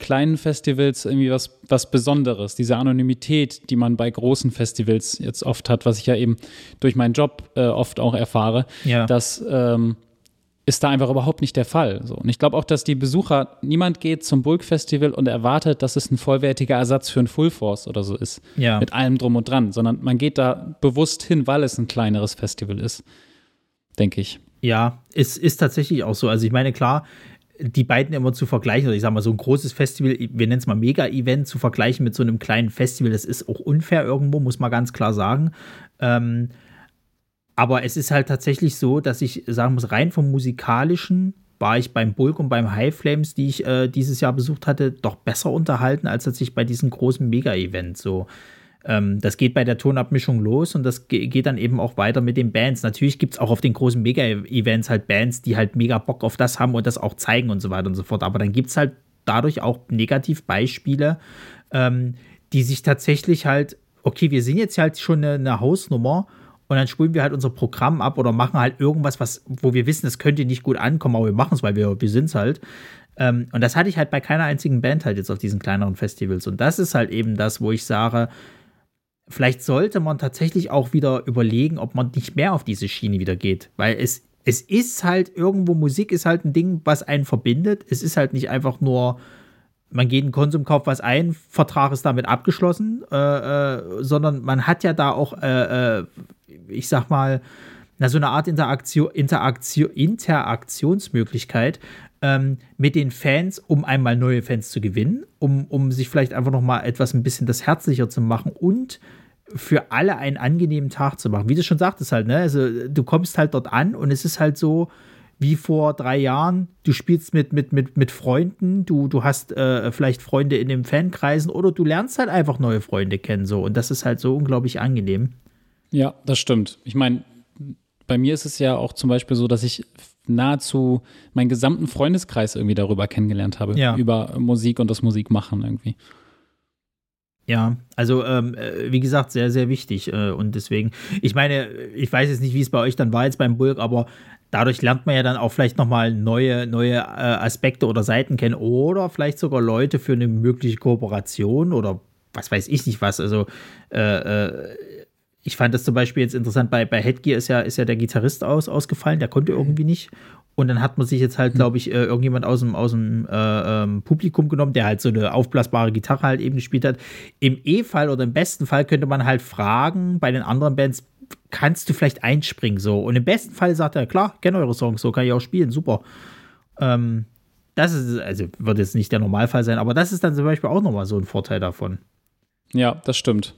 kleinen Festivals irgendwie was, was Besonderes. Diese Anonymität, die man bei großen Festivals jetzt oft hat, was ich ja eben durch meinen Job äh, oft auch erfahre, ja. das ähm, ist da einfach überhaupt nicht der Fall. So. Und ich glaube auch, dass die Besucher, niemand geht zum Bulk Festival und erwartet, dass es ein vollwertiger Ersatz für ein Full Force oder so ist. Ja. Mit allem drum und dran, sondern man geht da bewusst hin, weil es ein kleineres Festival ist. Denke ich. Ja, es ist tatsächlich auch so. Also ich meine, klar, die beiden immer zu vergleichen, oder ich sag mal, so ein großes Festival, wir nennen es mal Mega-Event, zu vergleichen mit so einem kleinen Festival, das ist auch unfair irgendwo, muss man ganz klar sagen. Ähm, aber es ist halt tatsächlich so, dass ich sagen muss, rein vom musikalischen war ich beim Bulk und beim High Flames, die ich äh, dieses Jahr besucht hatte, doch besser unterhalten, als dass ich bei diesem großen Mega-Event so. Ähm, das geht bei der Tonabmischung los und das geht dann eben auch weiter mit den Bands. Natürlich gibt es auch auf den großen Mega-Events halt Bands, die halt mega Bock auf das haben und das auch zeigen und so weiter und so fort. Aber dann gibt es halt dadurch auch Negativbeispiele, ähm, die sich tatsächlich halt, okay, wir sind jetzt halt schon eine, eine Hausnummer und dann spulen wir halt unser Programm ab oder machen halt irgendwas, was, wo wir wissen, es könnte nicht gut ankommen, aber wir machen es, weil wir, wir sind es halt. Ähm, und das hatte ich halt bei keiner einzigen Band halt jetzt auf diesen kleineren Festivals. Und das ist halt eben das, wo ich sage, vielleicht sollte man tatsächlich auch wieder überlegen, ob man nicht mehr auf diese Schiene wieder geht. Weil es, es ist halt irgendwo, Musik ist halt ein Ding, was einen verbindet. Es ist halt nicht einfach nur, man geht in Konsum, kauft was ein, Vertrag ist damit abgeschlossen, äh, äh, sondern man hat ja da auch, äh, äh ich sag mal, na, so eine Art Interaktion, Interaktion, Interaktionsmöglichkeit ähm, mit den Fans, um einmal neue Fans zu gewinnen, um, um sich vielleicht einfach noch mal etwas ein bisschen das herzlicher zu machen und für alle einen angenehmen Tag zu machen. Wie du schon sagtest halt, ne? Also du kommst halt dort an und es ist halt so wie vor drei Jahren. Du spielst mit, mit, mit, mit Freunden, du, du hast äh, vielleicht Freunde in den Fankreisen oder du lernst halt einfach neue Freunde kennen so und das ist halt so unglaublich angenehm. Ja, das stimmt. Ich meine, bei mir ist es ja auch zum Beispiel so, dass ich nahezu meinen gesamten Freundeskreis irgendwie darüber kennengelernt habe. Ja. Über Musik und das Musikmachen irgendwie. Ja, also ähm, äh, wie gesagt, sehr, sehr wichtig. Äh, und deswegen, ich meine, ich weiß jetzt nicht, wie es bei euch dann war jetzt beim Bulk, aber dadurch lernt man ja dann auch vielleicht nochmal neue, neue äh, Aspekte oder Seiten kennen oder vielleicht sogar Leute für eine mögliche Kooperation oder was weiß ich nicht was. Also äh, äh ich fand das zum Beispiel jetzt interessant, bei, bei Headgear ist ja, ist ja der Gitarrist aus, ausgefallen, der konnte irgendwie nicht. Und dann hat man sich jetzt halt, hm. glaube ich, äh, irgendjemand aus dem, aus dem äh, ähm, Publikum genommen, der halt so eine aufblasbare Gitarre halt eben gespielt hat. Im E-Fall oder im besten Fall könnte man halt fragen bei den anderen Bands, kannst du vielleicht einspringen so? Und im besten Fall sagt er, klar, kenne eure Songs, so kann ich auch spielen, super. Ähm, das ist, also wird jetzt nicht der Normalfall sein, aber das ist dann zum Beispiel auch nochmal so ein Vorteil davon. Ja, das stimmt.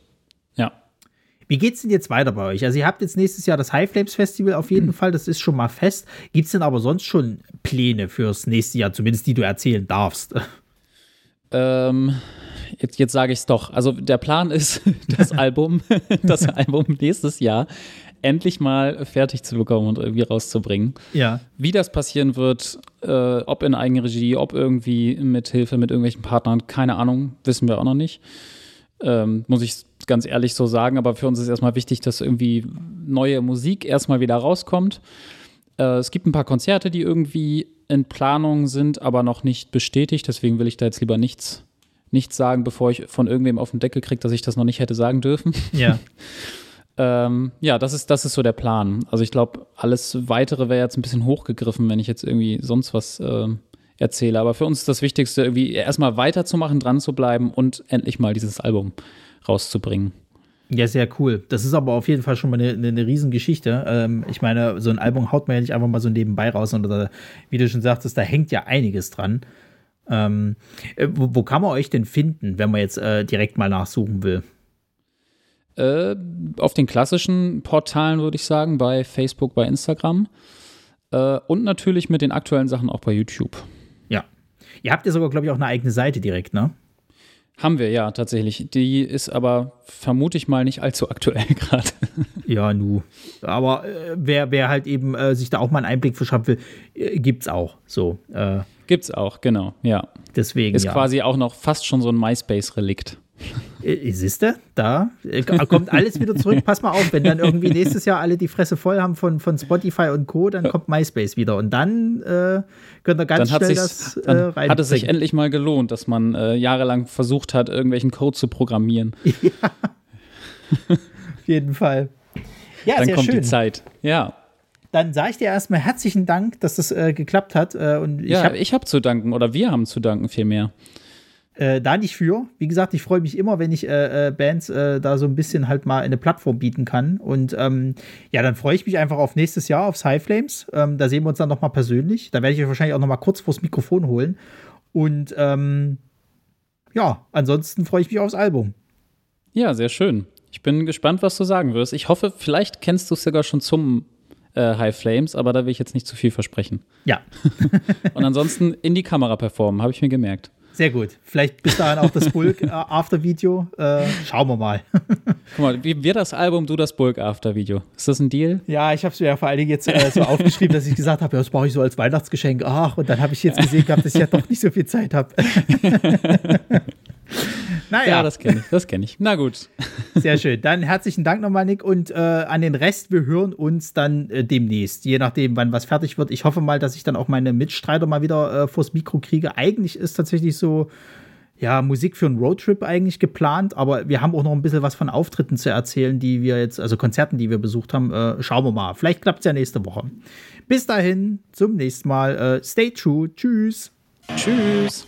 Wie geht es denn jetzt weiter bei euch? Also, ihr habt jetzt nächstes Jahr das High Flames Festival auf jeden mhm. Fall, das ist schon mal fest. Gibt es denn aber sonst schon Pläne fürs nächste Jahr, zumindest die du erzählen darfst? Ähm, jetzt, jetzt sage ich es doch. Also, der Plan ist, das Album, das Album nächstes Jahr endlich mal fertig zu bekommen und irgendwie rauszubringen. Ja. Wie das passieren wird, äh, ob in Eigenregie, ob irgendwie mit Hilfe mit irgendwelchen Partnern, keine Ahnung, wissen wir auch noch nicht. Ähm, muss ich ganz ehrlich so sagen. Aber für uns ist erstmal wichtig, dass irgendwie neue Musik erstmal wieder rauskommt. Äh, es gibt ein paar Konzerte, die irgendwie in Planung sind, aber noch nicht bestätigt. Deswegen will ich da jetzt lieber nichts, nichts sagen, bevor ich von irgendwem auf den Deckel kriege, dass ich das noch nicht hätte sagen dürfen. Ja. ähm, ja, das ist, das ist so der Plan. Also ich glaube, alles weitere wäre jetzt ein bisschen hochgegriffen, wenn ich jetzt irgendwie sonst was äh, erzähle. Aber für uns ist das Wichtigste, irgendwie erstmal weiterzumachen, dran zu bleiben und endlich mal dieses Album rauszubringen. Ja, sehr cool. Das ist aber auf jeden Fall schon mal eine, eine, eine Riesengeschichte. Ähm, ich meine, so ein Album haut man ja nicht einfach mal so nebenbei raus, sondern wie du schon sagtest, da hängt ja einiges dran. Ähm, äh, wo, wo, kann man euch denn finden, wenn man jetzt äh, direkt mal nachsuchen will? Äh, auf den klassischen Portalen würde ich sagen, bei Facebook, bei Instagram. Äh, und natürlich mit den aktuellen Sachen auch bei YouTube. Ja. Ihr habt ja sogar, glaube ich, auch eine eigene Seite direkt, ne? Haben wir, ja, tatsächlich. Die ist aber, vermute ich mal, nicht allzu aktuell gerade. Ja, nu. Aber äh, wer, wer halt eben äh, sich da auch mal einen Einblick verschaffen will, äh, gibt's auch. So. Äh, gibt's auch, genau, ja. Deswegen. Ist ja. quasi auch noch fast schon so ein MySpace-Relikt. Äh, Siehste, da äh, kommt alles wieder zurück. Pass mal auf, wenn dann irgendwie nächstes Jahr alle die Fresse voll haben von, von Spotify und Co., dann kommt MySpace wieder. Und dann äh, könnt ihr ganz dann schnell das äh, rein. Hat es sich endlich mal gelohnt, dass man äh, jahrelang versucht hat, irgendwelchen Code zu programmieren. Ja. Auf jeden Fall. Ja, dann sehr kommt schön. die Zeit. Ja. Dann sage ich dir erstmal herzlichen Dank, dass das äh, geklappt hat. Äh, und ich ja, hab, ich habe zu danken oder wir haben zu danken vielmehr. Äh, da nicht für. Wie gesagt, ich freue mich immer, wenn ich äh, äh, Bands äh, da so ein bisschen halt mal eine Plattform bieten kann. Und ähm, ja, dann freue ich mich einfach auf nächstes Jahr auf High Flames. Ähm, da sehen wir uns dann noch mal persönlich. Da werde ich euch wahrscheinlich auch noch mal kurz vors Mikrofon holen. Und ähm, ja, ansonsten freue ich mich aufs Album. Ja, sehr schön. Ich bin gespannt, was du sagen wirst. Ich hoffe, vielleicht kennst du es sogar schon zum äh, High Flames, aber da will ich jetzt nicht zu viel versprechen. Ja. Und ansonsten in die Kamera performen, habe ich mir gemerkt. Sehr gut. Vielleicht bis dahin auch das Bulk-After-Video. Äh, schauen wir mal. Guck mal, wie wir das Album, du das Bulk-After-Video. Ist das ein Deal? Ja, ich habe es mir ja vor allen Dingen jetzt äh, so aufgeschrieben, dass ich gesagt habe, ja, das brauche ich so als Weihnachtsgeschenk. Ach, und dann habe ich jetzt gesehen gehabt, dass ich ja doch nicht so viel Zeit habe. Naja. Ja, das kenne ich, das kenne ich. Na gut. Sehr schön. Dann herzlichen Dank nochmal, Nick. Und äh, an den Rest, wir hören uns dann äh, demnächst, je nachdem, wann was fertig wird. Ich hoffe mal, dass ich dann auch meine Mitstreiter mal wieder äh, vors Mikro kriege. Eigentlich ist tatsächlich so, ja, Musik für einen Roadtrip eigentlich geplant, aber wir haben auch noch ein bisschen was von Auftritten zu erzählen, die wir jetzt, also Konzerten, die wir besucht haben. Äh, schauen wir mal. Vielleicht klappt es ja nächste Woche. Bis dahin, zum nächsten Mal. Äh, stay true. Tschüss. Tschüss.